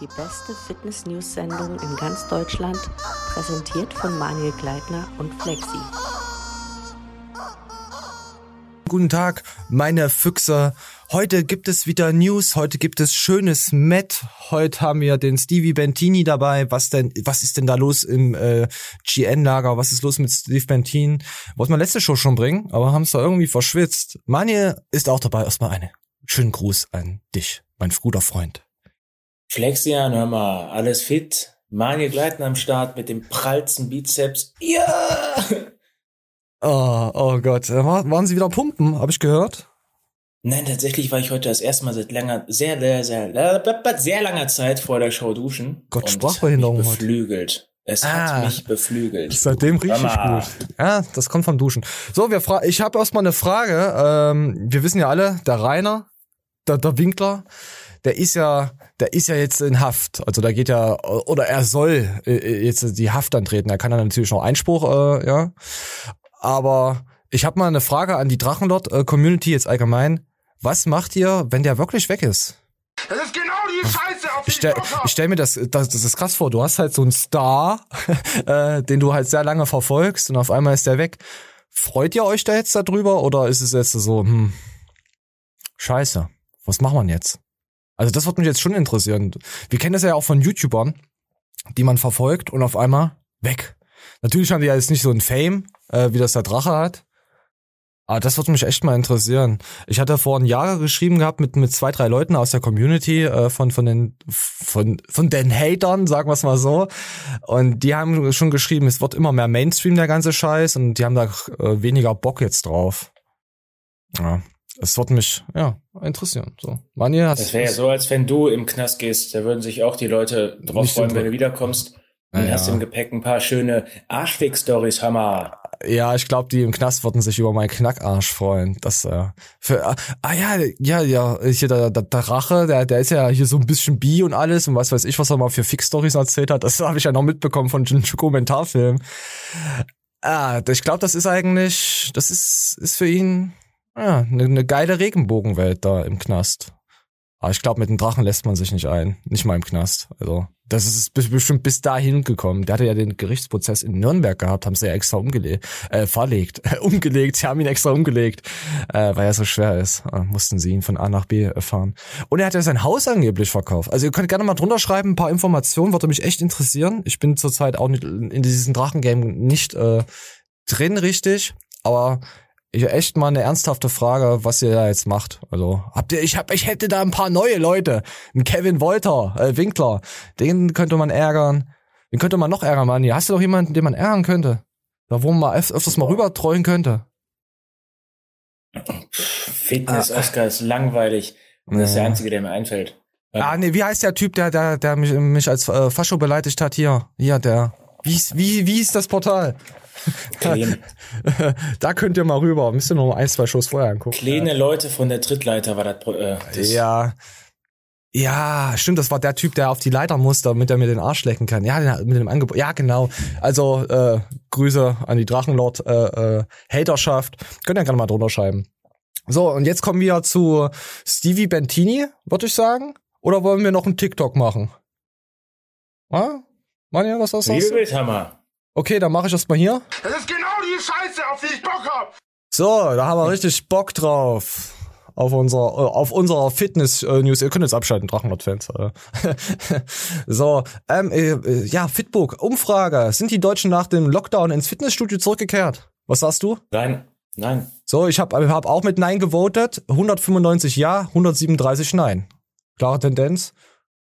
Die beste Fitness-News-Sendung in ganz Deutschland, präsentiert von Manuel Gleitner und Flexi. Guten Tag, meine Füchse. Heute gibt es wieder News, heute gibt es schönes Met. Heute haben wir den Stevie Bentini dabei. Was denn, was ist denn da los im äh, GN-Lager? Was ist los mit Steve Bentin? Wollten wir letzte Show schon bringen, aber haben es da irgendwie verschwitzt. Manje ist auch dabei. Erstmal eine schönen Gruß an dich, mein guter Freund. Flexian, hör mal, alles fit? Manje gleiten am Start mit dem prallsten Bizeps. Ja! Oh, oh Gott, äh, War, waren Sie wieder pumpen, habe ich gehört? Nein, tatsächlich war ich heute das erste Mal seit langer, sehr, sehr, sehr, sehr langer Zeit vor der Show duschen. Gott, Sprachbehinderung heute. Beflügelt. Es ah, hat mich beflügelt. Seitdem richtig gut. Ja, das kommt vom Duschen. So, wir fra ich habe erstmal eine Frage. Ähm, wir wissen ja alle, der Rainer, der, der Winkler, der ist ja, der ist ja jetzt in Haft. Also da geht ja, oder er soll äh, jetzt die Haft antreten. Er kann dann natürlich noch Einspruch, äh, ja. Aber ich habe mal eine Frage an die Drachenlord-Community jetzt allgemein. Was macht ihr, wenn der wirklich weg ist? Das ist genau die Scheiße, auf die ich stell, ich stell mir das, das, das ist krass vor. Du hast halt so einen Star, äh, den du halt sehr lange verfolgst und auf einmal ist der weg. Freut ihr euch da jetzt darüber oder ist es jetzt so, hm, scheiße, was machen wir jetzt? Also das wird mich jetzt schon interessieren. Wir kennen das ja auch von YouTubern, die man verfolgt und auf einmal weg. Natürlich haben die ja jetzt nicht so ein Fame, äh, wie das der Drache hat. Aber das würde mich echt mal interessieren. Ich hatte vor ein Jahr geschrieben gehabt mit, mit zwei, drei Leuten aus der Community, äh, von, von den, von, von den Hatern, sagen wir es mal so. Und die haben schon geschrieben, es wird immer mehr Mainstream, der ganze Scheiß, und die haben da äh, weniger Bock jetzt drauf. Ja. Es wird mich, ja, interessieren. So. Manja, hast Das wäre ja so, als wenn du im Knast gehst, da würden sich auch die Leute drauf freuen, wenn du wiederkommst. Und ja, hast im Gepäck ein paar schöne Arschfick-Stories, Hammer. Ja, ich glaube, die im Knast würden sich über meinen Knackarsch freuen. Das äh, für ah ja, ja, ja, hier der, der, der Rache, der der ist ja hier so ein bisschen bi und alles und was weiß ich, was er mal für Fix-Stories erzählt hat. Das habe ich ja noch mitbekommen von einem Dokumentarfilm. Ah, ich glaube, das ist eigentlich, das ist ist für ihn ja, eine, eine geile Regenbogenwelt da im Knast. Aber ich glaube, mit dem Drachen lässt man sich nicht ein. Nicht mal im Knast. Also, das ist bestimmt bis dahin gekommen. Der hatte ja den Gerichtsprozess in Nürnberg gehabt, haben sie ja extra umgelegt, äh, verlegt, umgelegt, sie haben ihn extra umgelegt, äh, weil er so schwer ist. Äh, mussten sie ihn von A nach B fahren. Und er hat ja sein Haus angeblich verkauft. Also ihr könnt gerne mal drunter schreiben, ein paar Informationen, würde mich echt interessieren. Ich bin zurzeit auch nicht in diesem Drachengame nicht äh, drin richtig, aber ich echt mal eine ernsthafte Frage, was ihr da jetzt macht. Also habt ihr, ich hab, ich hätte da ein paar neue Leute, ein Kevin Wolter, äh, Winkler, den könnte man ärgern. Den könnte man noch ärgern, Mann. Hast du doch jemanden, den man ärgern könnte? Da wo man mal öf öfters mal rübertreuen könnte. Fitness ah. Oscar ist langweilig und das ist der einzige, der mir einfällt. Ah, nee, wie heißt der Typ, der, der, der mich, mich als äh, Fascho beleidigt hat? Hier, hier, der. Wie, wie, wie ist das Portal? da könnt ihr mal rüber. Müsst ihr noch mal ein, zwei Shows vorher angucken. Kleine ja. Leute von der Trittleiter war das. Äh, das ja. Ja, stimmt, das war der Typ, der auf die Leiter muss, damit er mir den Arsch lecken kann. Ja, mit dem Angebot. Ja, genau. Also äh, Grüße an die Drachenlord äh, äh, Haterschaft. Könnt ihr gerne mal drunter schreiben. So, und jetzt kommen wir zu Stevie Bentini, würde ich sagen. Oder wollen wir noch einen TikTok machen? Ah? Manja, was hast du? Liebe Bildhammer. Okay, dann mache ich das mal hier. Das ist genau die Scheiße, auf die ich Bock hab. So, da haben wir richtig Bock drauf. Auf unserer, äh, auf unserer Fitness-News. Ihr könnt jetzt abschalten, Drachenlord-Fans. so, ähm, äh, ja, Fitbook, Umfrage. Sind die Deutschen nach dem Lockdown ins Fitnessstudio zurückgekehrt? Was sagst du? Nein, nein. So, ich habe hab auch mit Nein gewotet. 195 Ja, 137 Nein. Klare Tendenz.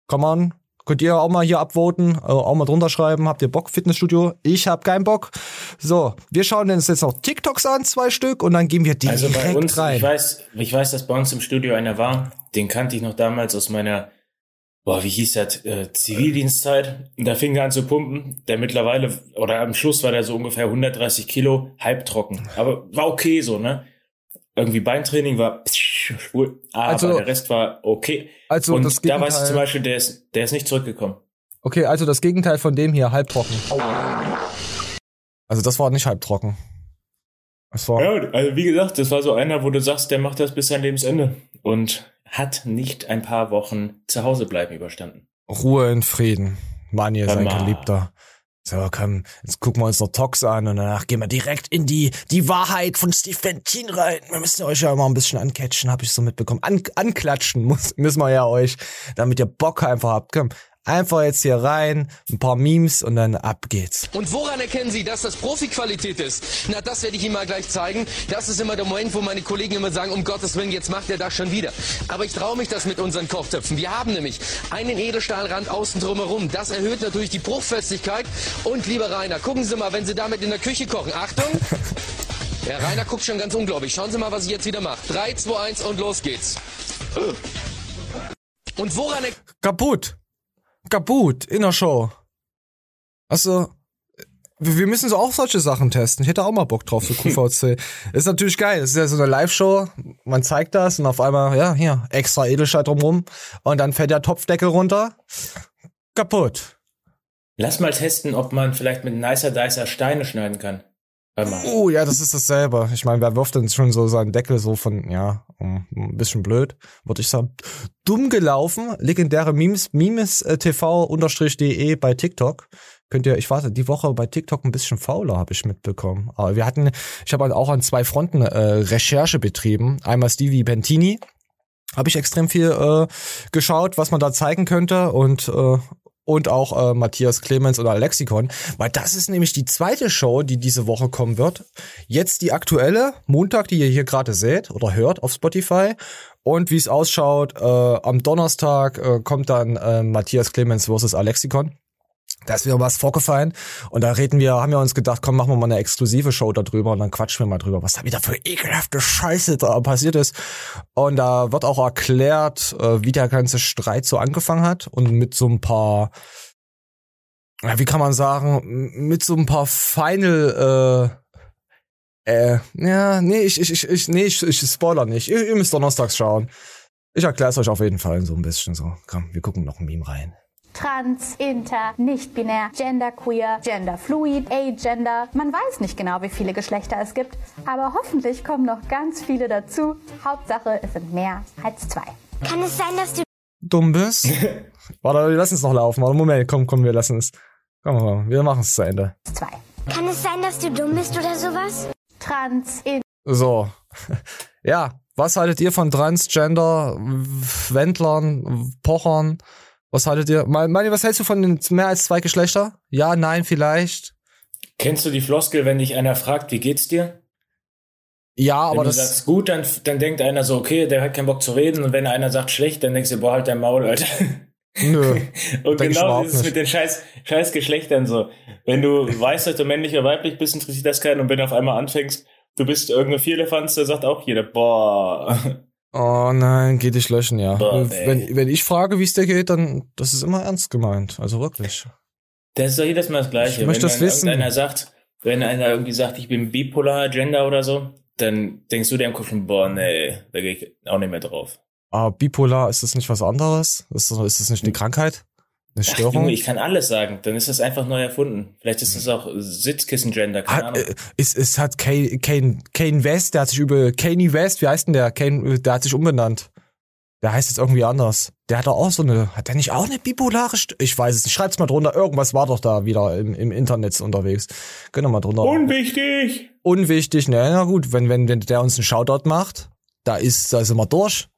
Kann man Könnt ihr auch mal hier abvoten, äh, auch mal drunter schreiben, habt ihr Bock, Fitnessstudio? Ich hab keinen Bock. So, wir schauen uns jetzt noch TikToks an, zwei Stück, und dann gehen wir direkt also bei uns, rein. Ich weiß, ich weiß, dass bei uns im Studio einer war, den kannte ich noch damals aus meiner, boah, wie hieß das, äh, Zivildienstzeit. Da fing er an zu pumpen. Der mittlerweile, oder am Schluss war der so ungefähr 130 Kilo, halbtrocken. Aber war okay so, ne? Irgendwie Beintraining war schwul, aber also, der Rest war okay. Also und das da weiß ich zum Beispiel, der ist, der ist nicht zurückgekommen. Okay, also das Gegenteil von dem hier, halbtrocken. Also das war nicht halbtrocken. Das war ja, also wie gesagt, das war so einer, wo du sagst, der macht das bis sein Lebensende und hat nicht ein paar Wochen zu Hause bleiben überstanden. Ruhe in Frieden. Manje, sein. Geliebter. So, komm, jetzt gucken wir uns noch Tox an und danach gehen wir direkt in die, die Wahrheit von Steve Bentin rein. Wir müssen euch ja immer ein bisschen ancatchen, habe ich so mitbekommen. An, anklatschen muss, müssen wir ja euch, damit ihr Bock einfach habt. Komm, einfach jetzt hier rein, ein paar Memes und dann ab geht's. Und woran erkennen Sie, dass das Profi-Qualität ist? Na, das werde ich Ihnen mal gleich zeigen. Das ist immer der Moment, wo meine Kollegen immer sagen, um Gottes Willen, jetzt macht er das schon wieder. Aber ich traue mich das mit unseren Kochtöpfen. Wir haben nämlich einen Edelstahlrand außen drumherum. Das erhöht natürlich die Bruchfestigkeit. Und lieber Rainer, gucken Sie mal, wenn Sie damit in der Küche kochen. Achtung! Der Rainer guckt schon ganz unglaublich. Schauen Sie mal, was ich jetzt wieder mache. 3, 2, 1 und los geht's. Und woran er Kaputt. Kaputt in der Show. Also, wir müssen so auch solche Sachen testen. Ich hätte auch mal Bock drauf, so QVC. ist natürlich geil. Es ist ja so eine Live-Show. Man zeigt das und auf einmal, ja, hier, extra Edelstahl drumrum. Und dann fällt der Topfdeckel runter. Kaputt. Lass mal testen, ob man vielleicht mit Nicer Dicer Steine schneiden kann. Hör mal. Oh, ja, das ist dasselbe. Ich meine, wer wirft denn schon so seinen Deckel so von, ja, um, ein bisschen blöd, würde ich sagen. Dumm gelaufen, legendäre Memes, Memes äh, bei TikTok. Könnt ihr, ich warte, die Woche bei TikTok ein bisschen fauler, habe ich mitbekommen. Aber wir hatten, ich habe auch an zwei Fronten äh, Recherche betrieben. Einmal Stevie Bentini, habe ich extrem viel äh, geschaut, was man da zeigen könnte und äh, und auch äh, Matthias Clemens oder Lexikon, weil das ist nämlich die zweite Show, die diese Woche kommen wird. Jetzt die aktuelle, Montag, die ihr hier gerade seht oder hört auf Spotify. Und wie es ausschaut, äh, am Donnerstag äh, kommt dann äh, Matthias Clemens versus Alexikon. Da ist wieder was vorgefallen und da reden wir, haben wir uns gedacht, komm, machen wir mal eine exklusive Show darüber und dann quatschen wir mal drüber, was da wieder für ekelhafte Scheiße da passiert ist. Und da wird auch erklärt, äh, wie der ganze Streit so angefangen hat und mit so ein paar, wie kann man sagen, mit so ein paar Final, äh, äh, ja, nee, ich, ich, ich, ich nee, ich, ich spoiler nicht. Ihr, ihr müsst donnerstags schauen. Ich erkläre es euch auf jeden Fall so ein bisschen so. Komm, wir gucken noch ein Meme rein. Trans, Inter, nicht-binär, genderqueer, genderfluid, agender. Man weiß nicht genau, wie viele Geschlechter es gibt, aber hoffentlich kommen noch ganz viele dazu. Hauptsache, es sind mehr als zwei. Kann es sein, dass du dumm bist. Warte, wir lassen es noch laufen. Warte, Moment, komm, komm, wir lassen es. Komm mal, wir machen es zu Ende. Zwei. kann es sein, dass du dumm bist oder sowas? Trans, Inter. So. Ja, was haltet ihr von Transgender, Wendlern, Pochern? Was haltet ihr? Mani, was hältst du von den mehr als zwei Geschlechter? Ja, nein, vielleicht. Kennst du die Floskel, wenn dich einer fragt, wie geht's dir? Ja, Wenn aber du das. sagst gut, dann, dann denkt einer so, okay, der hat keinen Bock zu reden. Und wenn einer sagt schlecht, dann denkst du, boah, halt dein Maul, Alter. Nö. Und genau ist es mit den scheiß, scheiß Geschlechtern so. Wenn du weißt, dass du männlich oder weiblich bist, interessiert das keinen. Und wenn du auf einmal anfängst, du bist irgendeine Vierlefanz, da sagt auch jeder, boah. Oh nein, geh dich löschen, ja. Boah, wenn, wenn ich frage, wie es dir geht, dann das ist immer ernst gemeint. Also wirklich. Das ist doch jedes Mal das Gleiche. Ich möchte wenn das wissen. irgendeiner sagt, wenn einer irgendwie sagt, ich bin bipolar, Gender oder so, dann denkst du dir im Kopf schon, boah, nee, da gehe ich auch nicht mehr drauf. Aber bipolar, ist das nicht was anderes? Ist das, ist das nicht eine Krankheit? Eine Ach, Störung? Junge, ich kann alles sagen. Dann ist das einfach neu erfunden. Vielleicht ist das auch Sitzkissen-Gender, keine Hat, Ahnung. äh, es, es hat Kane, Kane, Kane West, der hat sich über Kanye West, wie heißt denn der? Kane, der hat sich umbenannt. Der heißt jetzt irgendwie anders. Der hat doch auch so eine, hat der nicht auch eine bipolare St Ich weiß es nicht. Schreibt's mal drunter. Irgendwas war doch da wieder im, im Internet unterwegs. Könnt ihr mal drunter. Unwichtig! Unwichtig, ne, na gut, wenn, wenn, wenn der uns einen Shoutout macht, da ist, da sind wir durch.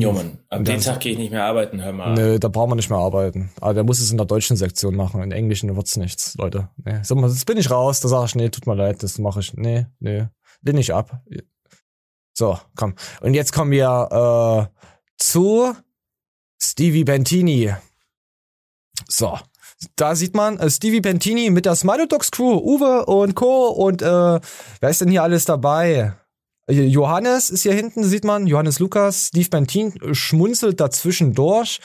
Mann, ab dem Tag gehe ich nicht mehr arbeiten, hör mal. Nö, da brauchen wir nicht mehr arbeiten. Aber der muss es in der deutschen Sektion machen. In Englischen wird's nichts, Leute. Nee. Mal, jetzt bin ich raus. Da sag ich, nee, tut mir leid, das mache ich. Nee, nee. Lehn ich ab. So, komm. Und jetzt kommen wir äh, zu Stevie Bentini. So. Da sieht man äh, Stevie Bentini mit der Dogs Crew, Uwe und Co. Und äh, wer ist denn hier alles dabei? Äh, Johannes ist hier hinten, sieht man. Johannes Lukas, Steve Bentin schmunzelt dazwischen durch.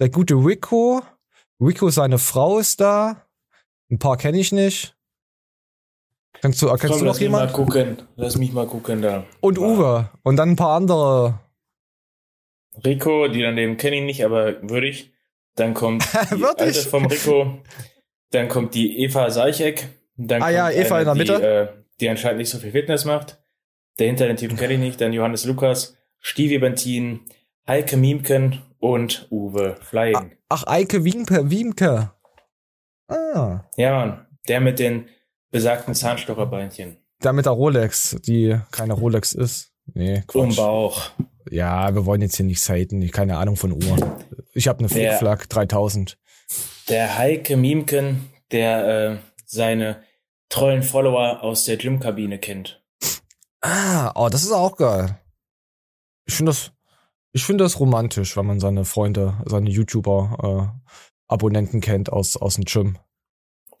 Der gute Rico. Rico, seine Frau ist da. Ein paar kenne ich nicht. Kennst du, erkennst du noch lass mich mal gucken. Lass mich mal gucken da. Und Uwe. Und dann ein paar andere. Rico, die daneben kenne ich nicht, aber würde ich. Dann kommt die alte vom Rico. Dann kommt die Eva Seicheck. Dann Ah kommt ja, Eva in der die, Mitte. äh, die anscheinend nicht so viel Fitness macht. Dahinter den Typen kenne ich nicht. Dann Johannes Lukas, Stevie Bentin, Heike Miemken und Uwe Flying. Ach, Eike Wiemke, Wiemke. Ah. Ja, Mann. Der mit den besagten Zahnstocherbeinchen. Der mit der Rolex, die keine Rolex ist. Nee, Quatsch. Um Bauch. Ja, wir wollen jetzt hier nicht seiten. Ich keine Ahnung von Uhren. Ich habe eine Der- Flickflack 3000. Der Heike Miemken, der äh, seine treuen Follower aus der Gymkabine kennt. Ah, oh, das ist auch geil. Ich finde das, ich finde das romantisch, wenn man seine Freunde, seine YouTuber, äh, Abonnenten kennt aus, aus dem Gym.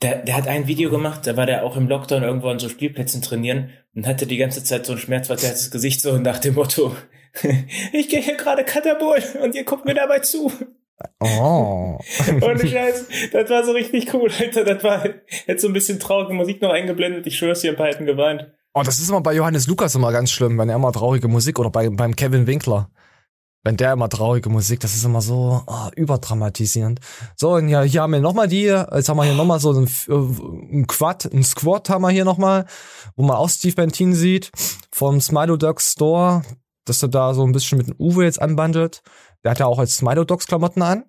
Der, der hat ein Video gemacht, da war der auch im Lockdown irgendwo an so Spielplätzen trainieren und hatte die ganze Zeit so ein schmerzverzerrtes Gesicht so nach dem Motto, ich gehe hier gerade Katabol und ihr guckt mir dabei zu. Oh. Ohne Scheiß, das war so richtig cool, Alter. Das war jetzt so ein bisschen traurige Musik noch eingeblendet. Ich schwör's ein paar hätten geweint. Oh, das ist immer bei Johannes Lukas immer ganz schlimm, wenn er immer traurige Musik oder bei, beim Kevin Winkler. Wenn der immer traurige Musik, das ist immer so oh, überdramatisierend. So, und ja, hier haben wir nochmal die, jetzt haben wir hier nochmal so ein, äh, ein Quad, ein Squad haben wir hier nochmal, wo man auch Steve Bentin sieht, vom Smilo Dogs Store, dass er da so ein bisschen mit dem Uwe jetzt anbandelt. Der hat ja auch als Smilo Dogs Klamotten an.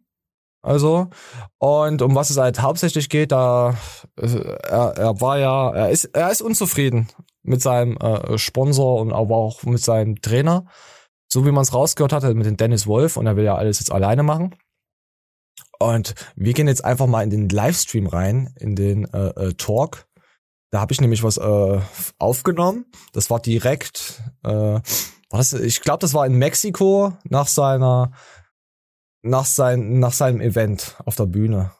Also, und um was es halt hauptsächlich geht, da, äh, er, er war ja, er ist, er ist unzufrieden mit seinem äh, Sponsor und aber auch mit seinem Trainer. So wie man es rausgehört hatte mit dem Dennis Wolf und er will ja alles jetzt alleine machen. Und wir gehen jetzt einfach mal in den Livestream rein, in den äh, äh, Talk. Da habe ich nämlich was äh, aufgenommen. Das war direkt, äh, war das, ich glaube, das war in Mexiko nach seiner, nach sein, nach seinem Event auf der Bühne.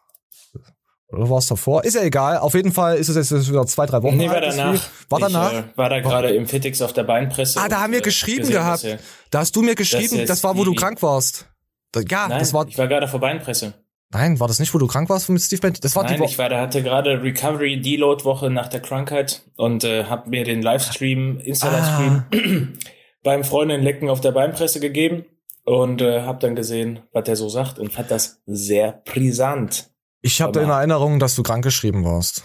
Oder war es davor? Ist ja egal. Auf jeden Fall ist es jetzt wieder zwei, drei Wochen Nee, war das danach. War danach? Ich äh, war da gerade im Fitix auf der Beinpresse. Ah, da haben wir äh, geschrieben gesehen, gehabt. er- Da hast du mir geschrieben, jetzt das war, wo du krank warst. Da, ja, Nein, das war. ich war gerade vor Beinpresse. Nein, war das nicht, wo du krank warst mit Steve Bent? Das war Nein, die Woche. ich war da, hatte gerade Recovery Deload Woche nach der Krankheit und äh, habe mir den Livestream, Insta-Livestream Ah. beim Freundin Lecken auf der Beinpresse gegeben und äh, habe dann gesehen, was der so sagt und fand das sehr brisant. Ich habe in Erinnerung, dass du krank geschrieben warst.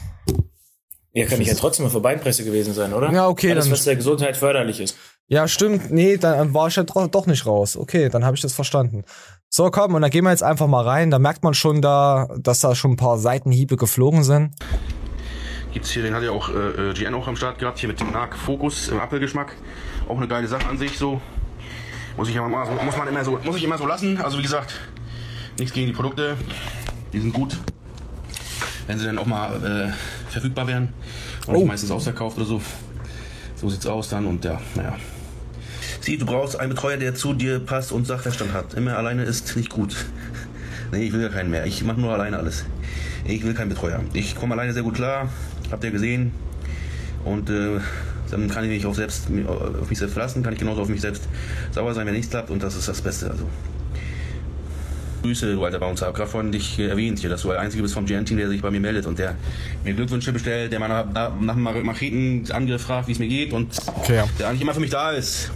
Ja, kann ich ja trotzdem mal vor Beinpresse gewesen sein, oder? Ja, okay, Alles, dann- was der Gesundheit förderlich ist. Ja, stimmt. Nee, dann war ich ja doch nicht raus. Okay, dann habe ich das verstanden. So, komm, und dann gehen wir jetzt einfach mal rein. Da merkt man schon da, dass da schon ein paar Seitenhiebe geflogen sind. Gibt's hier, den hat ja auch äh, äh, GN auch am Start gehabt, hier mit dem Narc Focus im Apfelgeschmack. Auch eine geile Sache an sich so. Muss ich, aber mal so, muss man immer so, muss ich immer so lassen. Also wie gesagt, nichts gegen die Produkte. Die sind gut. Wenn sie dann auch mal äh, verfügbar wären. Und Oh. meistens ausverkauft oder so. So sieht's aus dann und ja, naja. Sieh, du brauchst einen Betreuer, der zu dir passt und Sachverstand hat. Immer alleine ist nicht gut. Nee, ich will ja keinen mehr. Ich mache nur alleine alles. Ich will keinen Betreuer. Ich komme alleine sehr gut klar. Habt ihr gesehen. Und äh, dann kann ich mich auch selbst auf mich selbst verlassen, kann ich genauso auf mich selbst sauer sein, wenn nichts klappt und das ist das Beste. Also. Grüße, du alter Bouncer. Hab gerade vorhin dich äh, erwähnt hier, dass du der Einzige bist vom GN-Team, der sich bei mir meldet und der mir Glückwünsche bestellt, der mal nach, nach, einem Machetenangriff fragt, wie es mir geht und Okay, ja. der eigentlich immer für mich da ist.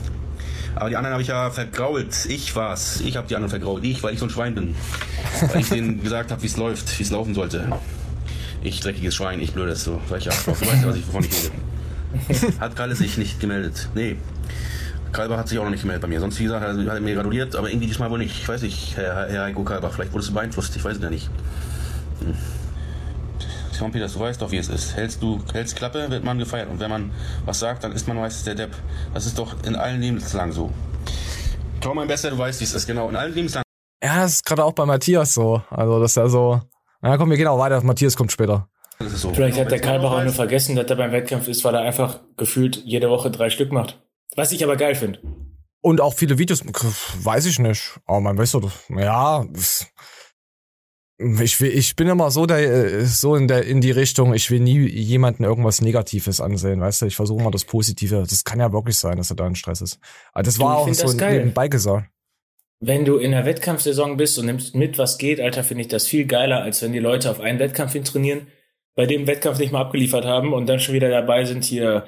Aber die anderen habe ich ja vergrault. Ich war's. Ich habe die anderen vergrault. Ich, weil ich so ein Schwein bin. Weil ich denen gesagt habe, wie es läuft, wie es laufen sollte. Ich dreckiges Schwein, ich blödes so. Weil ich Arschloch. Du weißt ja, was ich, wovon ich rede. Hat Kalle sich nicht gemeldet. Nee. Kalber hat sich auch noch nicht gemeldet bei mir. Sonst, wie gesagt, hat er hat er mir gratuliert, aber irgendwie diesmal wohl nicht. Ich weiß nicht, Herr, Herr Heiko Kalber. Vielleicht wurdest du beeinflusst. Ich weiß es ja nicht. Hm. Simon Peters, du weißt doch, wie es ist. Hältst du hältst Klappe, wird man gefeiert. Und wenn man was sagt, dann ist man meistens der Depp. Das ist doch in allen Lebenslagen so. Kaum mein Bester, du weißt, wie es ist. Genau, in allen Lebenslagen. Ja, das ist gerade auch bei Matthias so. Also, das ist ja so. Na komm, wir gehen auch weiter. Matthias kommt später. Das ist so. Vielleicht hat der Wenn man Kalbach auch nur vergessen, dass er beim Wettkampf ist, weil er einfach gefühlt jede Woche drei Stück macht. Was ich aber geil finde. Und auch viele Videos, weiß ich nicht. Aber man weiß doch, ja, ich, will, ich bin immer so, der, äh, so in, der, in die Richtung, ich will nie jemanden irgendwas Negatives ansehen, weißt du? Ich versuche mal das Positive. Das kann ja wirklich sein, dass er da in Stress ist. Aber das war auch so nebenbei gesagt. Wenn du in der Wettkampfsaison bist und nimmst mit, was geht, Alter, finde ich das viel geiler, als wenn die Leute auf einen Wettkampf hin trainieren, bei dem Wettkampf nicht mal abgeliefert haben und dann schon wieder dabei sind hier.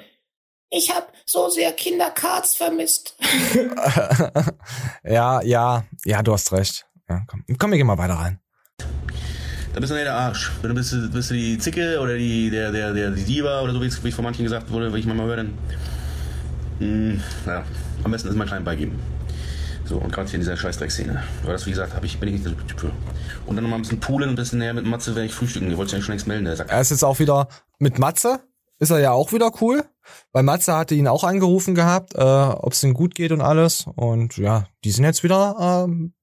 Ich hab so sehr Kindercards vermisst. ja, ja, ja, du hast recht. Ja, komm. komm, wir gehen mal weiter rein. Da bist du der Arsch. Wenn du bist, bist du die Zicke oder die, der, der, der, die Diva oder so, wie es wie es von manchen gesagt wurde, wie ich manchmal höre, dann. Mh, ja, am besten ist mal klein beigeben. So, und gerade hier in dieser Scheißdreckszene. Aber das, wie gesagt, hab ich, bin ich nicht der Typ für. Und dann nochmal ein bisschen poolen, ein bisschen näher mit Matze werde ich frühstücken. Ihr wollt ja schon längst melden, der Sack. Er ist jetzt auch wieder mit Matze, ist er ja auch wieder cool. Weil Matze hatte ihn auch angerufen gehabt, äh, ob es ihm gut geht und alles. Und ja, die sind jetzt wieder ähm,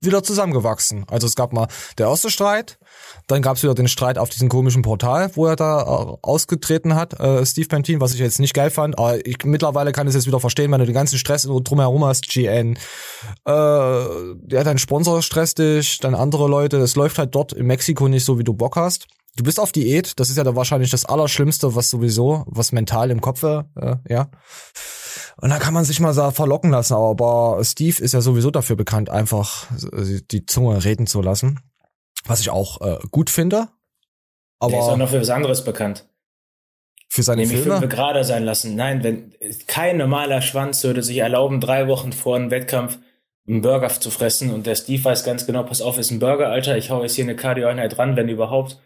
wieder zusammengewachsen. Also es gab mal der erste Streit, dann gab es wieder den Streit auf diesem komischen Portal, wo er da äh, ausgetreten hat, äh, Steve Pantin, was ich jetzt nicht geil fand. Aber ich mittlerweile kann ich es jetzt wieder verstehen, wenn du den ganzen Stress drumherum hast, GN. Äh, ja, dein Sponsor stresst dich, dann andere Leute. Es läuft halt dort in Mexiko nicht so, wie du Bock hast. Du bist auf Diät, das ist ja da wahrscheinlich das Allerschlimmste, was sowieso, was mental im Kopf, äh, ja. Und dann kann man sich mal so verlocken lassen, aber Steve ist ja sowieso dafür bekannt, einfach die Zunge reden zu lassen. Was ich auch äh, gut finde. Aber Der ist auch noch für was anderes bekannt. für seine Nämlich Filme. fünf gerade sein lassen. Nein, wenn kein normaler Schwanz würde sich erlauben, drei Wochen vor einem Wettkampf einen Burger zu fressen und der Steve weiß ganz genau, pass auf, ist ein Burger, Alter, ich hau jetzt hier eine Cardio-Einheit ran, wenn überhaupt.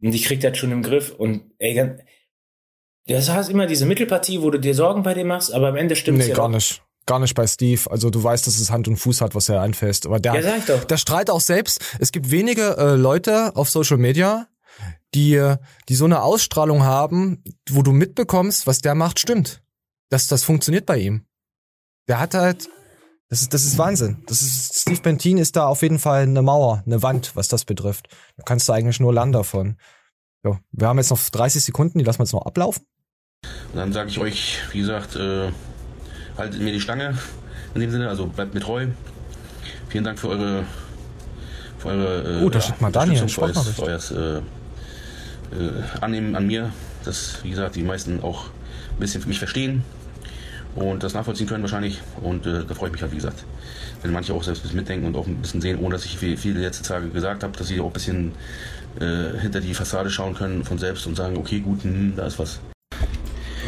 Und ich krieg das schon im Griff und ey, das heißt immer diese Mittelpartie, wo du dir Sorgen bei dem machst, aber am Ende stimmt Nee, ja gar nicht. Gar nicht bei Steve. Also du weißt, dass es Hand und Fuß hat, was er anfasst. Aber der, Ja, doch. der strahlt auch selbst. Es gibt wenige äh, Leute auf Social Media, die, die so eine Ausstrahlung haben, wo du mitbekommst, was der macht, stimmt. Das, das funktioniert bei ihm. Der hat halt, das ist, das ist Wahnsinn. Das ist, Steve Bentin ist da auf jeden Fall eine Mauer, eine Wand, was das betrifft. Da kannst du eigentlich nur lernen davon. So, wir haben jetzt noch 30 Sekunden, die lassen wir jetzt noch ablaufen. Und dann sage ich euch, wie gesagt, äh, haltet mir die Stange in dem Sinne, also bleibt mir treu. Vielen Dank für eure, für eure äh, Oh, da steht mal Daniel, für Sprachnachricht. euer, äh, äh, Annehmen an mir, dass, wie gesagt, die meisten auch ein bisschen für mich verstehen und das nachvollziehen können wahrscheinlich. Und äh, da freue ich mich halt, wie gesagt, wenn manche auch selbst ein bisschen mitdenken und auch ein bisschen sehen, ohne dass ich viel, viele letzte Tage gesagt habe, dass sie auch ein bisschen äh, hinter die Fassade schauen können von selbst und sagen, okay, gut, hm, da ist was.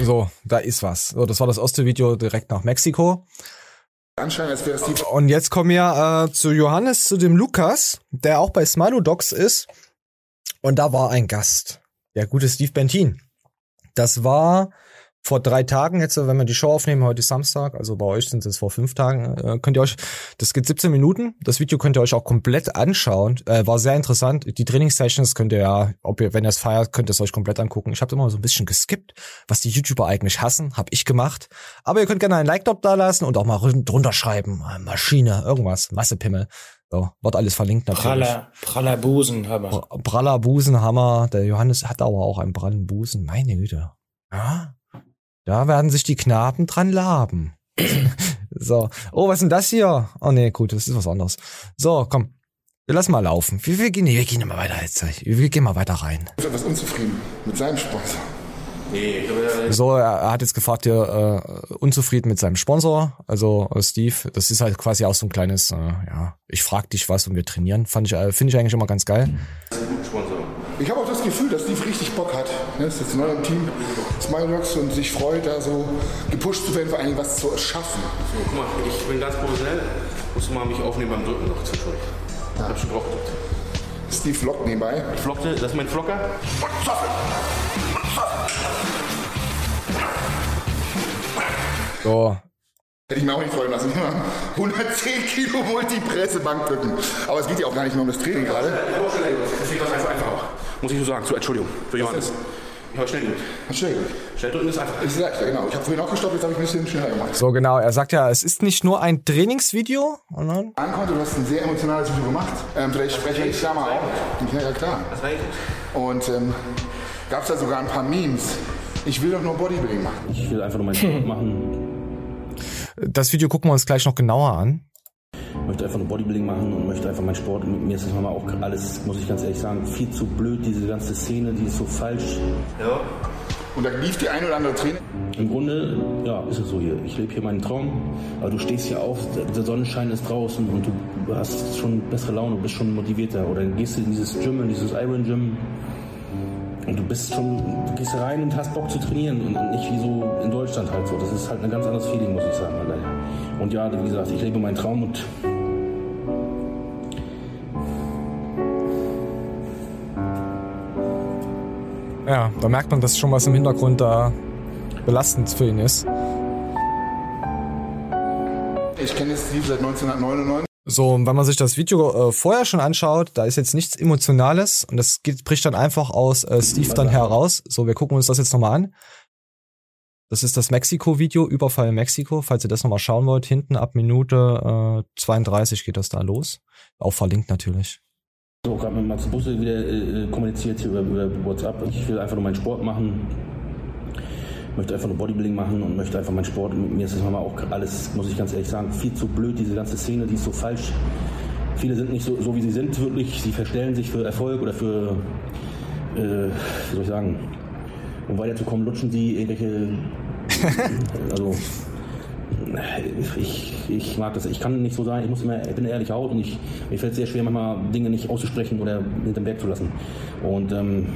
So, da ist was. So, das war das erste Video direkt nach Mexiko. Anscheinend, als wäre Steve Und jetzt kommen wir äh, zu Johannes, zu dem Lukas, der auch bei Smilodogs ist. Und da war ein Gast, der gute Steve Bentin. Das war vor drei Tagen jetzt, wenn wir die Show aufnehmen, heute ist Samstag, also bei euch sind es vor fünf Tagen, äh, könnt ihr euch, das geht 17 Minuten, das Video könnt ihr euch auch komplett anschauen, äh, war sehr interessant, die Trainingssessions könnt ihr ja, ob ihr, wenn ihr es feiert, könnt ihr es euch komplett angucken. Ich habe immer so ein bisschen geskippt, was die YouTuber eigentlich hassen, habe ich gemacht, aber ihr könnt gerne einen Like dort da lassen und auch mal run- drunter schreiben, äh, Maschine, irgendwas, Massepimmel, so, wird alles verlinkt natürlich. Praller, praller Busen, hör mal. Br- Praller Busenhammer. Der Johannes hat aber auch einen prallen Busen. Meine Güte. Ja. Da werden sich die Knaben dran laben. so. Oh, was ist denn das hier? Oh nee, gut, das ist was anderes. So, komm. Wir lassen mal laufen. Wir, wir gehen, wir gehen mal weiter jetzt. Wir gehen mal weiter rein. etwas unzufrieden mit seinem Sponsor. So, er, er hat jetzt gefragt, hier, äh, unzufrieden mit seinem Sponsor, also äh, Steve. Das ist halt quasi auch so ein kleines, äh, ja, ich frag dich was und wir trainieren. Fand ich, äh, finde ich eigentlich immer ganz geil. Ich habe auch das Gefühl, dass Steve richtig Bock hat. Ne, ist jetzt neu im Team, Smileworks und sich freut, da so gepusht zu werden, vor allem was zu erschaffen. So, guck mal, ich bin ganz professionell. Musst du mal mich aufnehmen beim Drücken noch zwischendurch. Ich hab schon drauf gedrückt. Steve vloggt nebenbei. Flockte, das ist mein Flocker. So, Hätte ich mir auch nicht freuen lassen. 110 Kilo Multipresse-Bankdrücken. Aber es geht ja auch gar nicht mehr um das Training gerade. Muss ich so sagen. So, Entschuldigung für Johannes. Ich habe schnell gedrückt. Schnell. Schnell drücken ist einfach. Ist leicht, ja genau. Ich habe vorhin auch gestoppt, jetzt habe ich ein bisschen schneller gemacht. So genau, er sagt ja, es ist nicht nur ein Trainingsvideo, sondern Ankommt, du hast ein sehr emotionales Video gemacht. Ähm, vielleicht spreche ich da mal auf. Ja, ja klar. Das war echt. Und ähm, gab es da sogar ein paar Memes. Ich will doch nur Bodybuilding machen. Ich will einfach nur meinen Sport machen. das Video gucken wir uns gleich noch genauer an. Möchte einfach nur Bodybuilding machen und möchte einfach meinen Sport. Und mir ist das manchmal auch alles, muss ich ganz ehrlich sagen, viel zu blöd, diese ganze Szene, die ist so falsch. Ja. Und da lief die ein oder andere Träne. Im Grunde, ja, ist es so hier. Ich lebe hier meinen Traum, aber du stehst hier auf, der- Sonnenschein ist draußen und du hast schon bessere Laune, bist schon motivierter. Oder dann gehst du in dieses Gym, in dieses Iron Gym und du bist schon, du gehst rein und hast Bock zu trainieren und nicht wie so in Deutschland halt so. Das ist halt ein ganz anderes Feeling, muss ich sagen. Und ja, wie gesagt, ich lebe meinen Traum und Ja, da merkt man, dass schon was im Hintergrund da belastend für ihn ist. Ich kenne Steve seit 1999. So, und wenn man sich das Video äh, vorher schon anschaut, da ist jetzt nichts Emotionales und das geht, bricht dann einfach aus äh, Steve dann heraus. So, wir gucken uns das jetzt nochmal an. Das ist das Mexiko-Video, Überfall in Mexiko. Falls ihr das nochmal schauen wollt, hinten ab Minute äh, 32 geht das da los. Auch verlinkt natürlich. So, gerade mit Max Busse wieder äh, kommuniziert hier über, über WhatsApp. Ich will einfach nur meinen Sport machen. Möchte einfach nur Bodybuilding machen und möchte einfach meinen Sport. Mir ist das manchmal auch alles, muss ich ganz ehrlich sagen, viel zu blöd, diese ganze Szene, die ist so falsch. Viele sind nicht so, so wie sie sind, wirklich. Sie verstellen sich für Erfolg oder für, äh, wie soll ich sagen, um weiterzukommen, lutschen sie irgendwelche. also, ich, ich mag das. Ich kann nicht so sein. Ich muss immer, ich bin eine ehrliche Haut und ich, mir fällt es sehr schwer, manchmal Dinge nicht auszusprechen oder hinterm Berg zu lassen. Und ähm,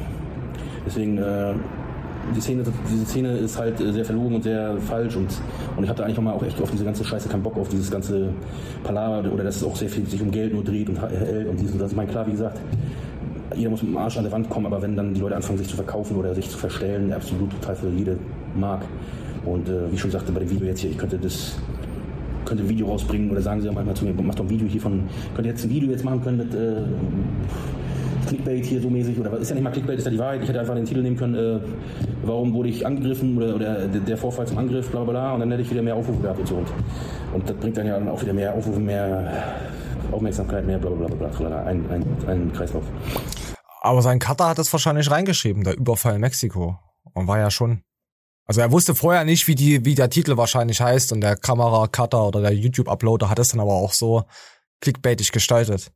deswegen, äh, die Szene, diese Szene ist halt sehr verlogen und sehr falsch und, und ich hatte eigentlich auch echt auf diese ganze Scheiße keinen Bock auf dieses ganze Palaver oder dass es auch sehr viel sich um Geld nur dreht und hält und dies und das. Ich meine, klar, wie gesagt, jeder muss mit dem Arsch an der Wand kommen, aber wenn dann die Leute anfangen, sich zu verkaufen oder sich zu verstellen, absolut total für jede mag. Und äh, wie ich schon sagte bei dem Video jetzt hier, ich könnte das könnte ein Video rausbringen oder sagen sie auch manchmal zu mir, mach doch ein Video hier von, könnt ihr jetzt ein Video jetzt machen können mit äh, Clickbait hier so mäßig oder ist ja nicht mal Clickbait, ist ja die Wahrheit. Ich hätte einfach den Titel nehmen können, äh, warum wurde ich angegriffen oder, oder der Vorfall zum Angriff, bla bla bla und dann hätte ich wieder mehr Aufrufe gehabt und so. Und, und das bringt dann ja auch wieder mehr Aufrufe, mehr Aufmerksamkeit, mehr bla bla bla bla. Ein, ein, ein Kreislauf. Aber sein Cutter hat das wahrscheinlich reingeschrieben, der Überfall in Mexiko. Und war ja schon. Also er wusste vorher nicht, wie die, wie der Titel wahrscheinlich heißt und der Kamera-Cutter oder der YouTube-Uploader hat es dann aber auch so clickbaitig gestaltet.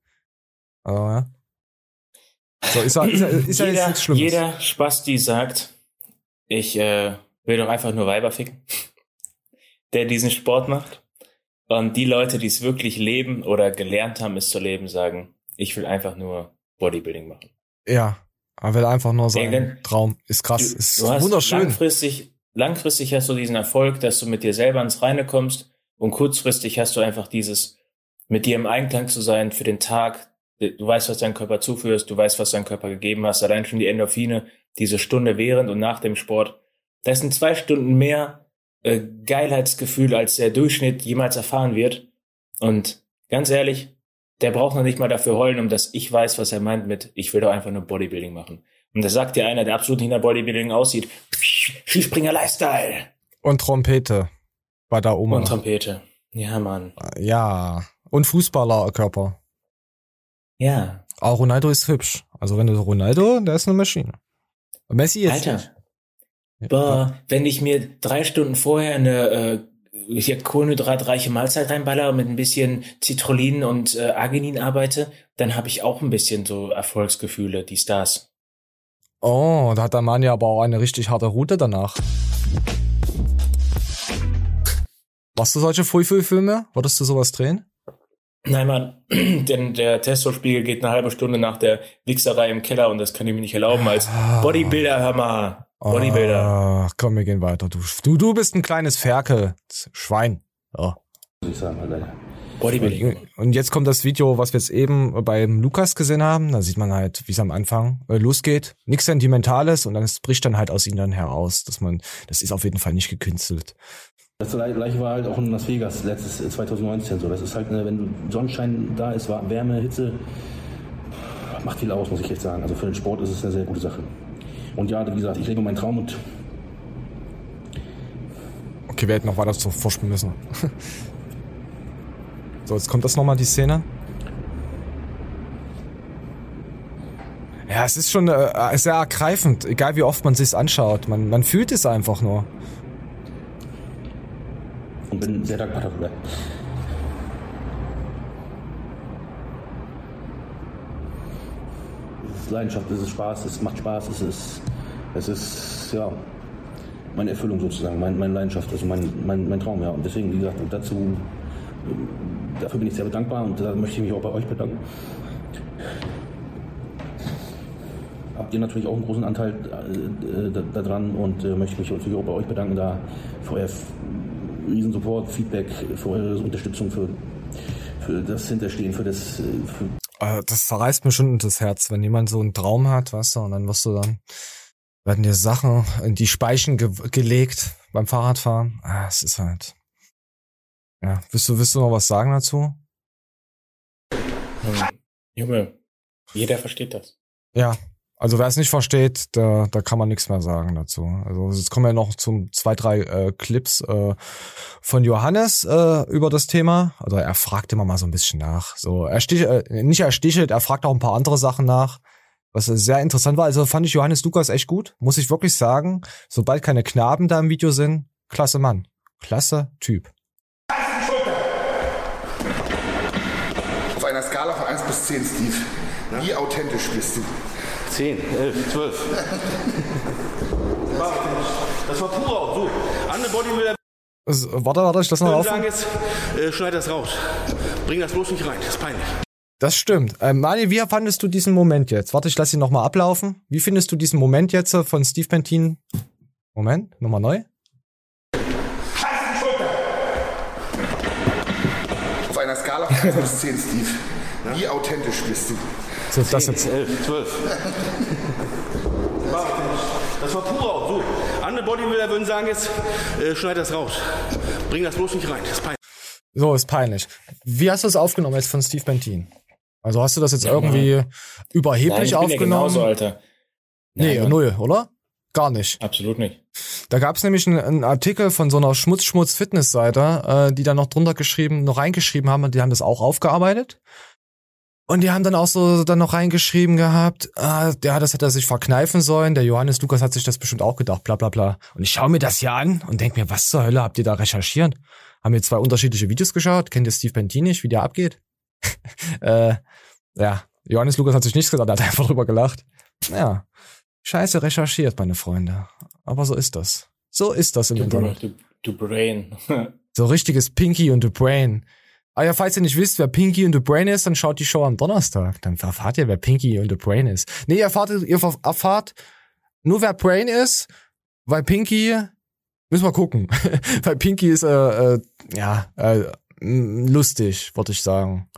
Also, ja. So, ist ja, ist ja, ist ja jeder, jetzt nichts Schlimmes. Jeder Spasti sagt, ich äh, will doch einfach nur Weiber ficken, der diesen Sport macht. Und die Leute, die es wirklich leben oder gelernt haben, es zu leben, sagen, ich will einfach nur Bodybuilding machen. Ja, er will einfach nur sein Irgendwann- Traum. Ist krass, Du, ist du wunderschön. Langfristig, langfristig hast du diesen Erfolg, dass du mit dir selber ins Reine kommst und kurzfristig hast du einfach dieses, mit dir im Einklang zu sein für den Tag. Du weißt, was dein Körper zuführst, du weißt, was dein Körper gegeben hast. Allein schon die Endorphine, diese Stunde während und nach dem Sport. Das sind zwei Stunden mehr äh, Geilheitsgefühl, als der Durchschnitt jemals erfahren wird. Und ganz ehrlich, der braucht noch nicht mal dafür heulen, um dass ich weiß, was er meint mit, ich will doch einfach nur Bodybuilding machen. Und das sagt dir einer, der absolut nicht nach Bodybuilding aussieht. Skispringer Lifestyle. Und Trompete bei der Oma. Und Trompete. Ja, Mann. ja. Und Fußballerkörper. Ja. Auch Ronaldo ist hübsch. Also wenn du Ronaldo, der ist eine Maschine. Messi jetzt Alter. nicht. Ja. Boah, wenn ich mir drei Stunden vorher eine äh, hier kohlenhydratreiche Mahlzeit reinballer mit ein bisschen Citrullin und äh, Arginin arbeite, dann habe ich auch ein bisschen so Erfolgsgefühle, die Stars. Oh, da hat der Mann ja aber auch eine richtig harte Route danach. Machst du solche Fui-Fui-Filme? Würdest du sowas drehen? Nein, Mann, denn der Testospiegel geht eine halbe Stunde nach der Wichserei im Keller und das kann ich mir nicht erlauben als Bodybuilder, hör mal. Bodybuilder. Ah, komm, wir gehen weiter. Du, du, du bist ein kleines Ferkel. Schwein. Ja. Muss ich sagen, Alter. Bodybuilding. Und jetzt kommt das Video, was wir jetzt eben beim Lukas gesehen haben. Da sieht man halt, wie es am Anfang äh, losgeht. Nichts Sentimentales und dann es bricht dann halt aus ihnen dann heraus, dass man, das ist auf jeden Fall nicht gekünstelt. Das gleiche war halt auch in Las Vegas letztes äh, 2019 so. Das ist halt, äh, wenn Sonnenschein da ist, war Wärme, Hitze, macht viel aus, muss ich echt sagen. Also für den Sport ist es eine sehr gute Sache. Und ja, wie gesagt, ich lebe meinen Traum und Okay, wir hätten noch weiter zu vorspielen müssen. so, jetzt kommt das nochmal, die Szene. Ja, es ist schon äh, sehr ergreifend, egal wie oft man sich's anschaut. Man, man fühlt es einfach nur. und bin sehr dankbar darüber. Es ist Leidenschaft, es ist Spaß, es macht Spaß, es ist, es ist, ja, meine Erfüllung sozusagen, mein, meine Leidenschaft, also mein, mein, mein Traum, ja. Und deswegen, wie gesagt, dazu, dafür bin ich sehr dankbar und da möchte ich mich auch bei euch bedanken. Habt ihr natürlich auch einen großen Anteil äh, da- daran und äh, möchte mich natürlich auch bei euch bedanken, da für euer riesen Support, Feedback, für eure Unterstützung, für, für das Hinterstehen, für das, äh, für Äh, das zerreißt mir schon das Herz, wenn jemand so einen Traum hat, weißt du, und dann wirst du dann, werden dir Sachen in die Speichen ge gelegt beim Fahrradfahren. Ah, ist halt, Ja, willst du, willst du noch was sagen dazu? Hm. Junge, jeder versteht das. Ja, also wer es nicht versteht, da, da kann man nichts mehr sagen dazu. Also jetzt kommen wir noch zum zwei, drei äh, Clips äh, von Johannes äh, über das Thema. Also er fragt immer mal so ein bisschen nach. So, er stich, äh, nicht er stichelt, er fragt auch ein paar andere Sachen nach. Was sehr interessant war. Also fand ich Johannes Lukas echt gut, muss ich wirklich sagen. Sobald keine Knaben da im Video sind, klasse Mann. Klasse Typ. 18, Steve. Ne? Wie authentisch bist du? 10, 11, 12. das war purer auch so. Andere Bodybuilder. Also, warte, warte, ich lass mal auf. Ich sagen jetzt, äh, schneid das raus. Bring das bloß nicht rein, das ist peinlich. Das stimmt. Ähm, Mani, wie fandest du diesen Moment jetzt? Warte, ich lass ihn nochmal ablaufen. Wie findest du diesen Moment jetzt äh, von Steve Pentin? Moment, nochmal neu. Auf einer Skala von 1 bis 10, Steve. Wie authentisch bist du? So, das jetzt. 11, 12. Das war pur auch so. Andere Bodybuilder würden sagen jetzt, äh, schneid das raus. Bring das bloß nicht rein, das ist peinlich. So, ist peinlich. Wie hast du es aufgenommen jetzt von Steve Pentin? Also hast du das jetzt irgendwie Nein, überheblich ich bin ja aufgenommen? genauso, Alter. nee, Nein, Mann. null, oder? Gar nicht. Absolut nicht. Da gab es nämlich einen, einen Artikel von so einer Schmutz-Schmutz-Fitness-Seite, äh, die da noch drunter geschrieben, noch reingeschrieben haben und die haben das auch aufgearbeitet. Und die haben dann auch so dann noch reingeschrieben gehabt, ah, ja, das hätte er sich verkneifen sollen. Der Johannes Lukas hat sich das bestimmt auch gedacht, bla bla bla. Und ich schaue mir das hier an und denk mir, was zur Hölle habt ihr da recherchiert? Haben wir zwei unterschiedliche Videos geschaut? Kennt ihr Steve Pentin nicht, wie der abgeht? äh, ja, Johannes Lukas hat sich nichts gedacht, er hat einfach drüber gelacht. Ja, scheiße recherchiert, meine Freunde. Aber so ist das. So ist das im Du, Internet. du, du Brain. So richtiges Pinky und the Brain. Ah ja, falls ihr nicht wisst, wer Pinky und the Brain ist, dann schaut die Show am Donnerstag. Dann erfahrt ihr, wer Pinky und the Brain ist. Nee, ihr erfahrt, ihr erfahrt nur, wer Brain ist, weil Pinky, müssen wir gucken. weil Pinky ist, äh, äh, ja, äh, lustig, würde ich sagen.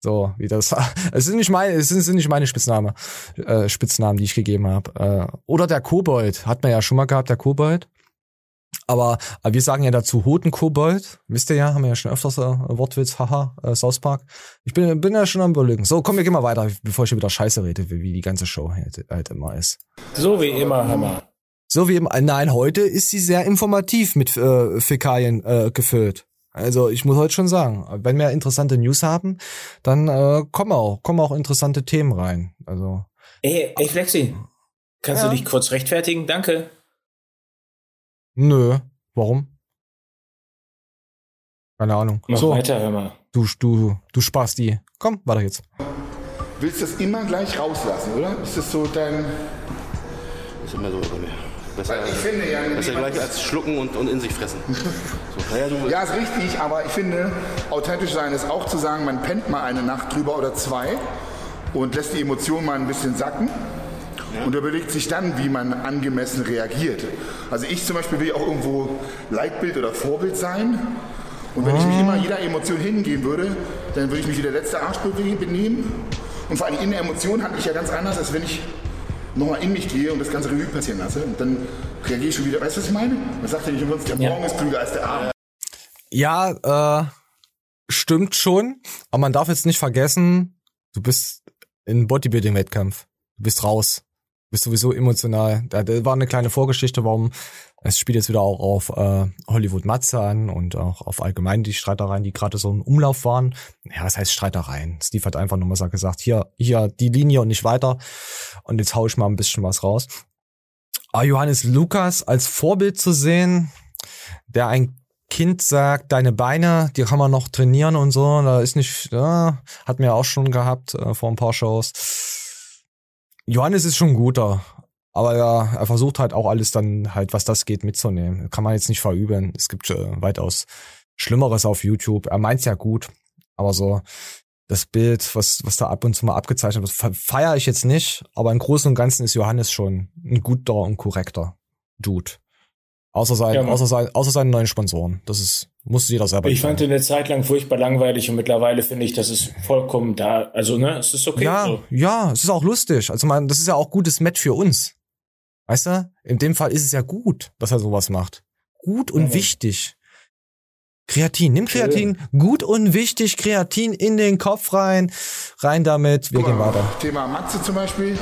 So, wie das. Es sind nicht meine, es sind, sind nicht meine Spitzname, äh, Spitznamen, die ich gegeben habe. Äh, oder der Kobold, hat man ja schon mal gehabt, der Kobold. Aber, aber wir sagen ja dazu Hotenkobold. Wisst ihr ja, haben wir ja schon öfters äh, Wortwitz, haha, äh, South Park. Ich bin, bin ja schon am überlegen. So, komm, wir gehen mal weiter, bevor ich hier wieder Scheiße rede, wie, wie die ganze Show halt, halt immer ist. so wie immer, Hammer. So wie im, nein, heute ist sie sehr informativ mit äh, Fäkalien äh, gefüllt. Also ich muss heute schon sagen, wenn wir interessante News haben, dann äh, kommen auch, kommen auch interessante Themen rein. Also Ey, ey Flexi, kannst Ja. du dich kurz rechtfertigen? Danke. Nö, warum? Keine Ahnung. Mach so, weiter, hör mal. du, du, du Spasti. Komm, weiter jetzt. Willst das immer gleich rauslassen, oder? Ist das so dein. Das ist immer so bei mir. Besser, Weil ich finde ja, besser gleich als schlucken und, und in sich fressen. So, naja, du, Ja, ist richtig, aber ich finde, authentisch sein ist auch zu sagen, man pennt mal eine Nacht drüber oder zwei und lässt die Emotionen mal ein bisschen sacken und überlegt sich dann, wie man angemessen reagiert. Also ich zum Beispiel will ja auch irgendwo Leitbild oder Vorbild sein. Und wenn ich mich immer jeder Emotion hingehen würde, dann würde ich mich wie der letzte Arsch benehmen. Und vor allem in der Emotion handle ich ja ganz anders, als wenn ich nochmal in mich gehe und das ganze Revue passieren lasse. Und dann reagiere ich schon wieder. Weißt du, was ich meine? Man sagt ja nicht umsonst, der Ja. Morgen ist klüger als der Abend. Ja, äh, stimmt schon. Aber man darf jetzt nicht vergessen, du bist in Bodybuilding-Wettkampf. Du bist raus. Bist sowieso emotional. Da, da war eine kleine Vorgeschichte, warum es spielt jetzt wieder auch auf äh, Hollywood Matze an und auch auf allgemein die Streitereien, die gerade so im Umlauf waren. Ja, was heißt Streitereien? Steve hat einfach nur mal gesagt, hier, hier die Linie und nicht weiter. Und jetzt hau ich mal ein bisschen was raus. Aber Johannes Lukas als Vorbild zu sehen, der ein Kind sagt, deine Beine, die kann man noch trainieren und so, da ist nicht, ja, hat mir auch schon gehabt äh, vor ein paar Shows. Johannes ist schon guter, aber ja, er versucht halt auch alles dann halt, was das geht, mitzunehmen. Kann man jetzt nicht verüben. Es gibt äh, weitaus Schlimmeres auf YouTube. Er meint's ja gut, aber so das Bild, was, was da ab und zu mal abgezeichnet wird, fe- feiere ich jetzt nicht, aber im Großen und Ganzen ist Johannes schon ein guter und korrekter Dude. Außer, sein, Ja, außer, sein, außer seinen neuen Sponsoren. Das ist, muss jeder selber Ich fand ihn eine Zeit lang furchtbar langweilig und mittlerweile finde ich, das ist vollkommen da. Also, ne, es ist okay. Ja, So. ja, es ist auch lustig. Also man, das ist ja auch gutes Match für uns. Weißt du? In dem Fall ist es ja gut, dass er sowas macht. Gut und Ja, Mann. wichtig. Kreatin, nimm Kreatin, gut und wichtig, Kreatin in den Kopf rein, rein damit, wir gehen weiter. Thema Matze zum Beispiel.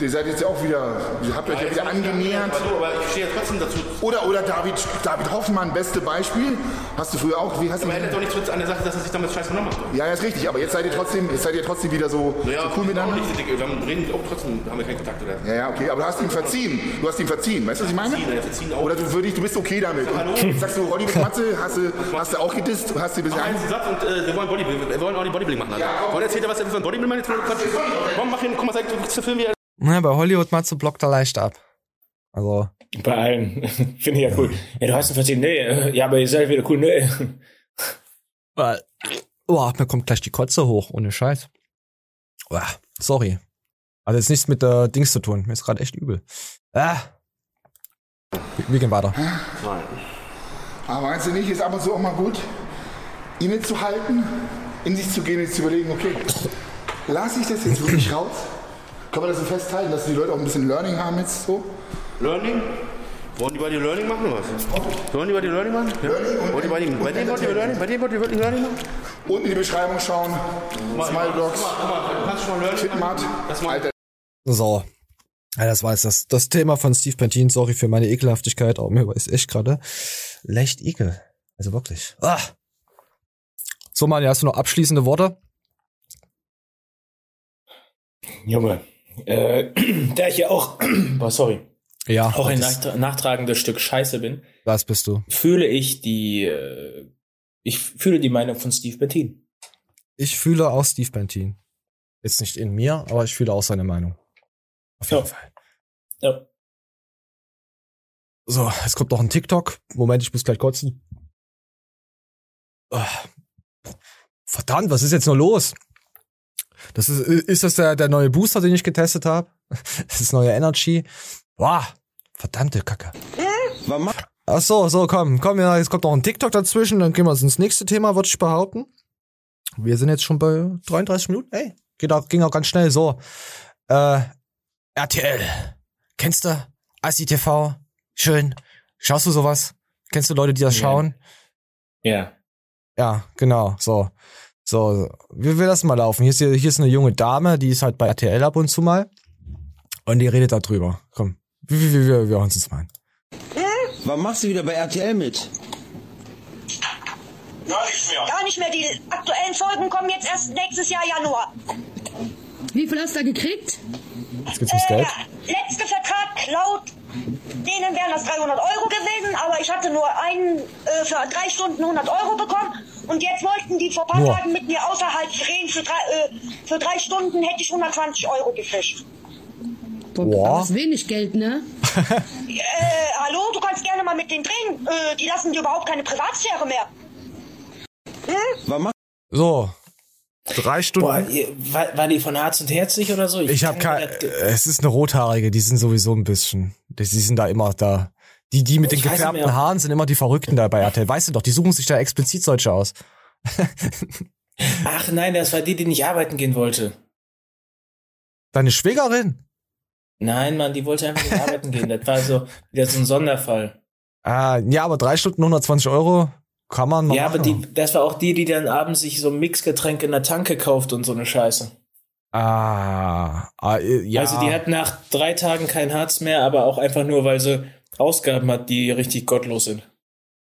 Ihr seid jetzt ja auch wieder, ihr habt euch ja wieder angenähert. Aber ich stehe ja trotzdem dazu. Oder, oder David, David Hoffmann, beste Beispiel. Hast du früher auch, wie hast du Aber er doch nichts an der Sache, dass er sich damals scheiß genommen hat. Ja, ist richtig, aber jetzt seid ihr trotzdem, jetzt seid ihr trotzdem wieder so, so cool miteinander. Nicht, so wir haben, reden auch trotzdem, haben wir keinen Kontakt oder? Ja, ja, okay, aber du hast ihm verziehen. Du hast ihm verziehen, weißt du, was ich meine? Verziehen, ja, verziehen auch. Oder du, würdest, du bist okay damit. Und sagst du, Olli mit Matze, hast du, hast du auch gedisst? Hast du ein bisschen einen Satz und äh, wir wollen Bodybuilding, wir wollen auch die Bodybuilding machen. Also. Wollen erzählt er, was er für ein Bodybuilding macht? Komm, mach hin, guck mal, sag, du zu filmen, wie er Ja, bei Hollywood Matze blockt er leicht ab. Also, Bei allen. Finde ich ja cool. Ja, du hast ihn verziehen. Nee, äh, ja, aber ihr seid wieder cool. Nee. weil, oh, mir kommt gleich die Kotze hoch, ohne Scheiß. Oh, sorry. Hat jetzt nichts mit der Dings zu tun. Mir ist gerade echt übel. Ah. Wir, wir gehen weiter. Aber meinst du nicht, ist ab und zu auch mal gut, innezuhalten, in sich zu gehen und zu überlegen, okay, lasse ich das jetzt wirklich raus? Kann man das so festhalten, dass die Leute auch ein bisschen Learning haben jetzt so? Learning? Wollen die bei dir Learning machen oder was? Wollen die bei dir Learning machen? Ja. Wollen die bei dir, bei dir wollt ihr Learning? Bei dir wollt ihr wirklich Learning machen? Unten in die Beschreibung schauen, Smile Learning Das mal- Alter, So. Ja, das war jetzt das, das Thema von Steve Pantine. Sorry für meine Ekelhaftigkeit, aber mir ist echt gerade leicht ekel. Also wirklich. Ah. So, Mann, hast du noch abschließende Worte? Junge. Äh, da ich ja auch, boah, sorry, Ja. auch ein nach, nachtragendes Stück Scheiße bin, das bist du. fühle ich die, äh, ich fühle die Meinung von Steve Bettin. Ich fühle auch Steve Pantine. Jetzt nicht in mir, aber ich fühle auch seine Meinung. Auf jeden Ja. Fall. Ja. So, jetzt kommt noch ein TikTok. Moment, ich muss gleich kotzen. Ah. Verdammt, was ist jetzt noch los? Das ist, ist das der, der neue Booster, den ich getestet habe? Das ist neue Energy. Boah, verdammte Kacke. Ach so, so, komm, komm, ja, jetzt kommt noch ein TikTok dazwischen, dann gehen wir ins nächste Thema, würde ich behaupten. Wir sind jetzt schon bei 33 Minuten. Hey, geht auch, ging auch ganz schnell so. Äh, RTL. Kennst du? ASI-TV. Schön. Schaust du sowas? Kennst du Leute, die das Ja. schauen? Ja. Ja, genau, so. So, wir, wir lassen mal laufen. Hier ist, hier ist eine junge Dame, die ist halt bei RTL ab und zu mal. Und die redet da drüber. Komm, wir, wir, wir, wir hören uns mal an. Wann machst du wieder bei RTL mit? Gar nicht mehr. Die aktuellen Folgen kommen jetzt erst nächstes Jahr Januar. Wie viel hast du da gekriegt? Jetzt geht's ums Geld. Äh, letzter Vertrag laut denen wären das 300 Euro gewesen, aber ich hatte nur einen äh, für drei Stunden 100 Euro bekommen und jetzt wollten die vor ein paar. Tagen mit mir außerhalb drehen. Für drei, äh, für drei Stunden hätte ich 120 Euro gekriegt. Boah, Boah. Das ist wenig Geld, ne? Äh, hallo, du kannst gerne mal mit denen drehen. Äh, die lassen dir überhaupt keine Privatsphäre mehr. Machst So. Drei Stunden. Boah, ihr, war, war die von Herz und Herzlich oder so? Ich habe kann kein. Es ist eine rothaarige, die sind sowieso ein bisschen. Die die sind da immer da. Die, die mit den Ich weiß gefärbten. Haaren sind immer die Verrückten da bei RTL. Weißt du doch, die suchen sich da explizit solche aus. Ach nein, das war die, die nicht arbeiten gehen wollte. Deine Schwägerin? Nein, Mann, die wollte einfach nicht arbeiten gehen. Das war so wieder so ein Sonderfall. Ah, ja, aber drei Stunden 120 Euro kann man mal ja, aber machen. die, das war auch die, die dann abends sich so ein Mixgetränk in der Tanke kauft und so eine Scheiße. Ah, ah ja. Also die hat nach drei Tagen kein Harz mehr, aber auch einfach nur, weil sie Ausgaben hat, die richtig gottlos sind.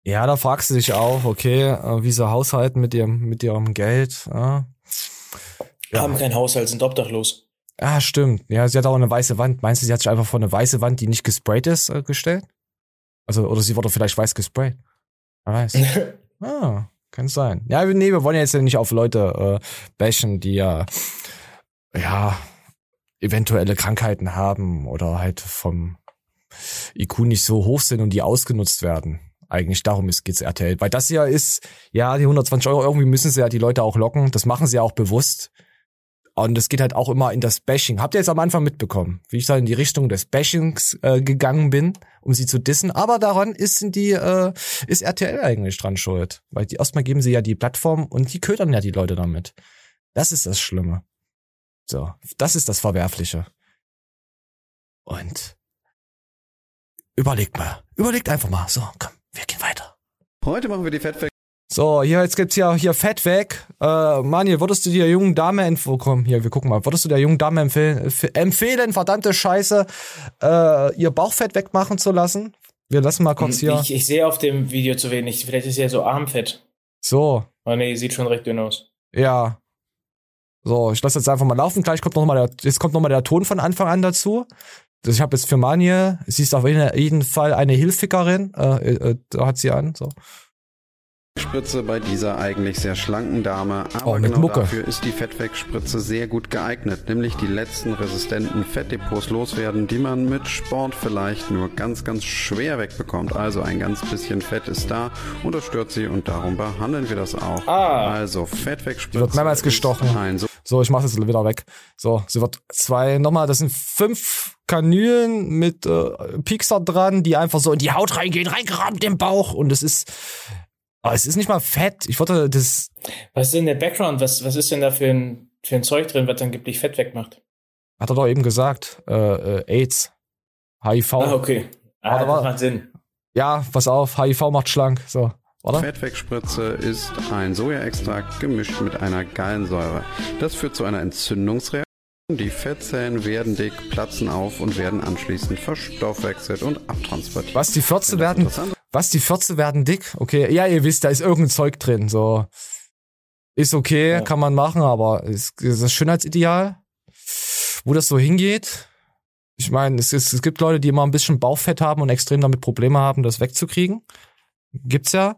ja, da fragst du dich auch, okay, äh, wie sie haushalten mit ihrem, mit ihrem Geld. Ja. Ja. Haben kein Haushalt, sind obdachlos. Ah, stimmt. Ja, sie hat auch eine weiße Wand. Meinst du, sie hat sich einfach vor eine weiße Wand, die nicht gesprayt ist, äh, gestellt? Also, oder sie wurde vielleicht weiß gesprayt. Wer weiß. ah, kann sein. Ja, nee, wir wollen ja jetzt ja nicht auf Leute äh, bashen, die ja, ja, eventuelle Krankheiten haben oder halt vom IQ nicht so hoch sind und die ausgenutzt werden. Eigentlich darum ist, geht's RTL. Weil das ja ist, ja, die 120 Euro, irgendwie müssen sie ja die Leute auch locken. Das machen sie ja auch bewusst. Und es geht halt auch immer in das Bashing. Habt ihr jetzt am Anfang mitbekommen, wie ich da in die Richtung des Bashings äh, gegangen bin, um sie zu dissen? Aber daran ist die äh, ist RTL eigentlich dran schuld, weil die erstmal geben sie ja die Plattform und die ködern ja die Leute damit. Das ist das Schlimme. So, das ist das Verwerfliche. Und überlegt mal, überlegt einfach mal. So, komm, wir gehen weiter. Heute machen wir die Fettfact So, hier, jetzt gibt's ja hier Fett weg. Äh, Manuel, würdest du der jungen Dame empfehlen, komm, hier, wir gucken mal, würdest du der jungen Dame empfehlen, empfehlen, verdammte Scheiße, äh, ihr Bauchfett wegmachen zu lassen? Wir lassen mal kurz hier. Ich, ich sehe auf dem Video zu wenig. Vielleicht ist ja so Armfett. So, Oh nee, sieht schon recht dünn aus. ja. So, ich lasse jetzt einfach mal laufen. Gleich kommt noch mal der, jetzt kommt noch mal der Ton von Anfang an dazu. Ich habe jetzt für Manje, sie ist auf jeden Fall eine Hilfikerin, äh, äh, da hat sie an, so. Spritze bei dieser eigentlich sehr schlanken Dame, aber Oh, mit genau Mucke. dafür ist die Fettwegspritze sehr gut geeignet, nämlich die letzten resistenten Fettdepots loswerden, die man mit Sport vielleicht nur ganz, ganz schwer wegbekommt. Also ein ganz bisschen Fett ist da und das stört sie und darum behandeln wir das auch. Ah. Also Fettwegspritze wird mehrmals gestochen. ist ein so So, ich mache jetzt wieder weg. So, sie wird zwei, nochmal, das sind fünf Kanülen mit äh, Piekser dran, die einfach so in die Haut reingehen, reingerammt im Bauch. Und es ist, aber es ist nicht mal fett. Ich wollte das, Was ist denn der Background? Was, was ist denn da für ein, für ein Zeug drin, was angeblich Fett wegmacht? hat er doch eben gesagt, äh, äh, AIDS, HIV. Ah, okay. Ah, Warte, das macht Sinn. Ja, pass auf, HIV macht schlank. So, oder? Fettwegspritze ist ein Sojaextrakt gemischt mit einer Gallensäure. Das führt zu einer Entzündungsreaktion. Die Fettzellen werden dick, platzen auf und werden anschließend verstoffwechselt und abtransportiert. Was, die Fürze werden, was, die Fürze werden dick? Okay, ja, ihr wisst, da ist irgendein Zeug drin, so. Ist okay, Ja. kann man machen, aber ist, ist das Schönheitsideal? Wo das so hingeht? Ich meine, es, ist, es gibt Leute, die immer ein bisschen Bauchfett haben und extrem damit Probleme haben, das wegzukriegen. Gibt's ja.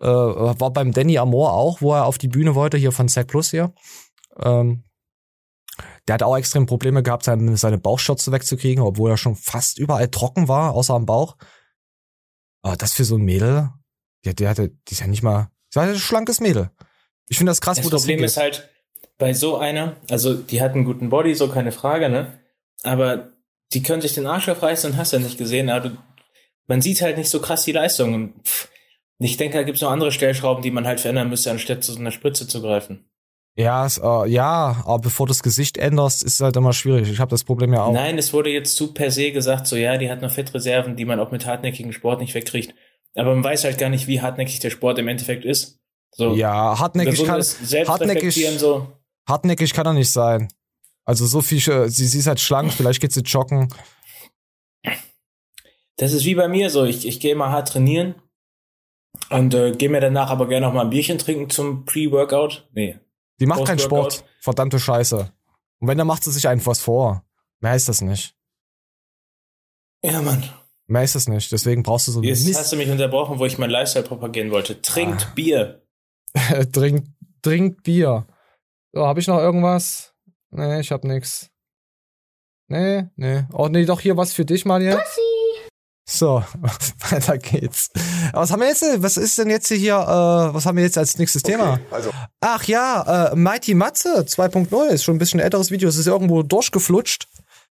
Äh, war beim Danny Amor auch, wo er auf die Bühne wollte, hier von Zack Plus hier. Ähm, der hat auch extrem Probleme gehabt, seine, seine Bauchschürze wegzukriegen, obwohl er schon fast überall trocken war, außer am Bauch. Aber das für so ein Mädel, der, der hatte, die ist ja nicht mal, die ist ein schlankes Mädel. Ich finde das krass, Das wo das Problem ist halt, bei so einer, also die hat einen guten Body, so keine Frage, ne? Aber die können sich den Arsch aufreißen und hast ja nicht gesehen, aber man sieht halt nicht so krass die Leistung. Und ich denke, da gibt's noch andere Stellschrauben, die man halt verändern müsste, anstatt zu so einer Spritze zu greifen. Ja, es, äh, ja, aber bevor du das Gesicht änderst, ist halt immer schwierig. Ich habe das Problem ja auch. Nein, es wurde jetzt zu per se gesagt, so ja, die hat noch Fettreserven, die man auch mit hartnäckigem Sport nicht wegkriegt. Aber man weiß halt gar nicht, wie hartnäckig der Sport im Endeffekt ist. So, Ja, hartnäckig kann, hartnäckig, so. hartnäckig kann er nicht sein. Also so viel, äh, sie, sie ist halt schlank, vielleicht geht sie joggen. Das ist wie bei mir so. Ich, ich gehe mal hart trainieren und äh, gehe mir danach aber gerne noch mal ein Bierchen trinken zum Pre-Workout. Nee. Die macht keinen. Sport. Verdammte Scheiße. Und wenn, dann macht sie sich einfach was vor. Mehr ist das nicht. Ja, Mann. Mehr ist das nicht. Deswegen brauchst du so Jetzt Mist. hast du mich unterbrochen, wo ich mein Lifestyle propagieren wollte. Trinkt Ah. Bier. trink, trink Bier. So, hab ich noch irgendwas? Nee, ich hab nix. Nee, nee. Oh, nee, doch hier was für dich, Malia. So, weiter geht's. Was haben wir jetzt? Was ist denn jetzt hier, äh, was haben wir jetzt als nächstes Thema? Also, Ach ja, äh, Mighty Matze 2.0 ist schon ein bisschen ein älteres Video. Es ist irgendwo durchgeflutscht.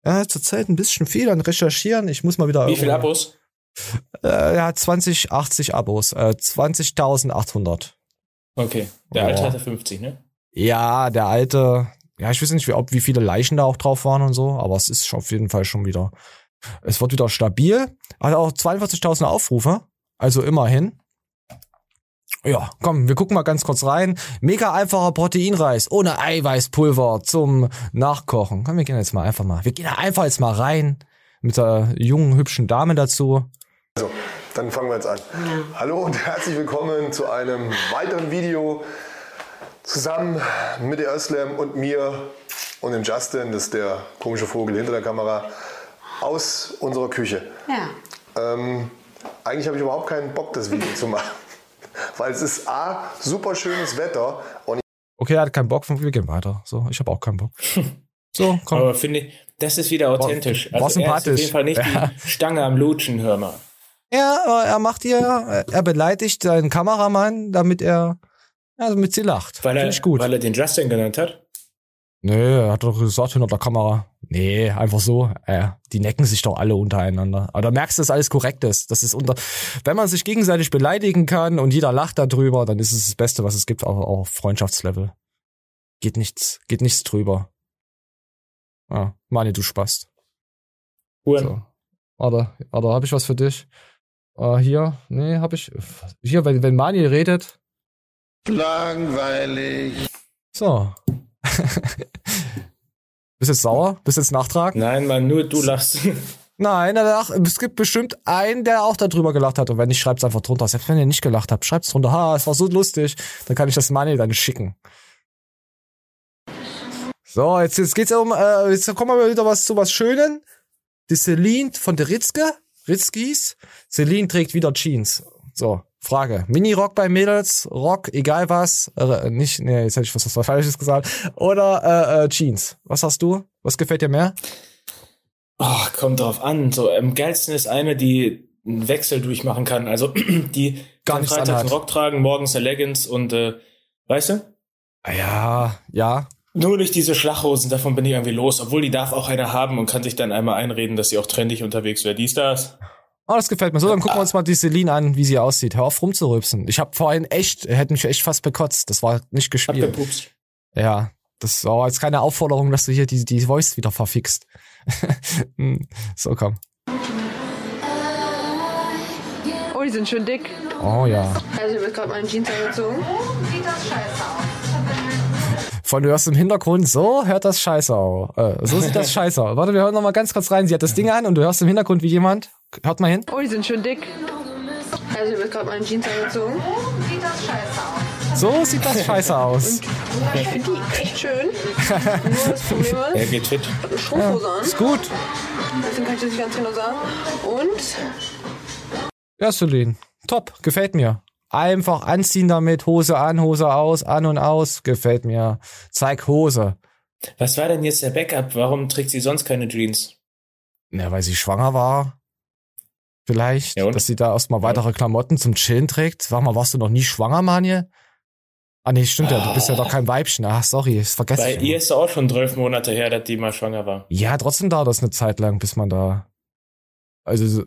Ja, zurzeit ein bisschen viel an Recherchieren. Ich muss mal wieder. Wie viele Abos? Äh, ja, 20, 80 Abos. Äh, 20.800. Okay. Der Oh. Alte hatte 50, ne? Ja, der alte, ja, ich weiß nicht, wie, ob, wie viele Leichen da auch drauf waren und so, aber es ist auf jeden Fall schon wieder, es wird wieder stabil. Hat auch 42.000 Aufrufe, also immerhin. Ja, komm, wir gucken mal ganz kurz rein. Mega einfacher Proteinreis ohne Eiweißpulver zum Nachkochen. Komm, wir gehen jetzt mal einfach mal, wir gehen einfach jetzt mal rein mit der jungen, hübschen Dame dazu. also, dann fangen wir jetzt an. Hallo und herzlich willkommen zu einem weiteren Video zusammen mit der Özlem und mir und dem Justin, das ist der komische Vogel hinter der Kamera, aus unserer Küche. Ja. Ähm, eigentlich habe ich überhaupt keinen Bock, das Video zu machen. Weil es ist A, super schönes Wetter und Okay, er hat keinen Bock, wir gehen weiter. So, ich habe auch keinen Bock. So, komm. Aber finde ich, das ist wieder authentisch. war Also er ist auf sympathisch. jeden Fall nicht Ja. die Stange am Lutschen, hör mal. Ja, aber er macht ihr, er beleidigt seinen Kameramann, damit er, ja, damit sie lacht. Weil er, Finde ich gut. weil er den Justin genannt hat. Nee, er hat doch gesagt hinter der Kamera. Nee, einfach so. Äh, die necken sich doch alle untereinander. Aber da merkst du, dass alles korrekt ist. Das ist unter, wenn man sich gegenseitig beleidigen kann und jeder lacht darüber, dann ist es das Beste, was es gibt, auch, auch auf Freundschaftslevel. Geht nichts, geht nichts drüber. Ah, Mani, du Spast. Huren. So. Warte, warte, hab ich was für dich? Äh, hier, nee, hab ich. Hier, wenn, wenn Mani redet, Langweilig. So. Bist jetzt sauer? Bist jetzt nachtragend? Nein, Mann, nur du lachst. Nein, danach, es gibt bestimmt einen, der auch darüber gelacht hat. Und wenn nicht, schreibt's einfach drunter. Selbst wenn ihr nicht gelacht habt, schreibt's drunter. Ha, es war so lustig. Dann kann ich das Money dann schicken. So, jetzt, jetzt geht's um, äh, jetzt kommen wir wieder was zu was Schönen. Die Celine von der Ritzke, Ritzkis. Celine trägt wieder Jeans. So, Frage. Mini-Rock bei Mädels, Rock, egal was, äh, nicht, nee, jetzt hätte ich was, was Falsches gesagt. Oder äh, äh, Jeans. Was hast du? Was gefällt dir mehr? Oh, kommt drauf an. So, am geilsten ist eine, die einen Wechsel durchmachen kann. Also die Gar kann freitags einen. Rock tragen, morgens eine Leggings und äh, weißt du? Ja, ja. Nur nicht diese Schlachhosen, davon bin ich irgendwie los. Obwohl die darf auch einer haben und kann sich dann einmal einreden, dass sie auch trendig unterwegs wäre. Dies, das. Oh, das gefällt mir. So, dann gucken wir uns mal die Celine an, wie sie aussieht. Hör auf rumzurübsen. Ich habe vorhin echt, hätte mich echt fast bekotzt. Das war nicht gespielt. Abgepupst. Ja, das war jetzt keine Aufforderung, dass du hier die, die Voice wieder verfixt. So, komm. Oh, die sind schön dick. Oh ja. Also, ich habe gerade meine Jeans angezogen. Sieht das scheiße aus. Von du hörst im Hintergrund, so hört das scheiße aus. Äh, so sieht das scheiße aus. Warte, wir hören noch mal ganz kurz rein. Sie hat das Ding an und du hörst im Hintergrund wie jemand. Hört mal hin. Oh, die sind schön dick. Also, ich habe gerade meine Jeans angezogen. Sieht das scheiße aus. So sieht das scheiße aus. Ich finde die echt schön. Nur das Problem Er ist, geht fit. Strumpfhose an. Ist gut. Deswegen kann ich das nicht ganz genau sagen. Und Ja, Celine. Top. Gefällt mir. Einfach anziehen damit. Hose an, Hose aus, an und aus. Gefällt mir. Zeig Hose. Was war denn jetzt der Backup? Warum trägt sie sonst keine Jeans? Na, weil sie schwanger war. Vielleicht, Ja, dass sie da erstmal weitere Klamotten zum Chillen trägt. Sag mal, warst du noch nie schwanger, Manje? Ah, nee, stimmt ja. Du bist ja doch kein Weibchen. Ach, sorry, das vergesse Bei ich. ihr ist auch schon zwölf Monate her, dass die mal schwanger war. Ja, trotzdem dauert das eine Zeit lang, bis man da. Also,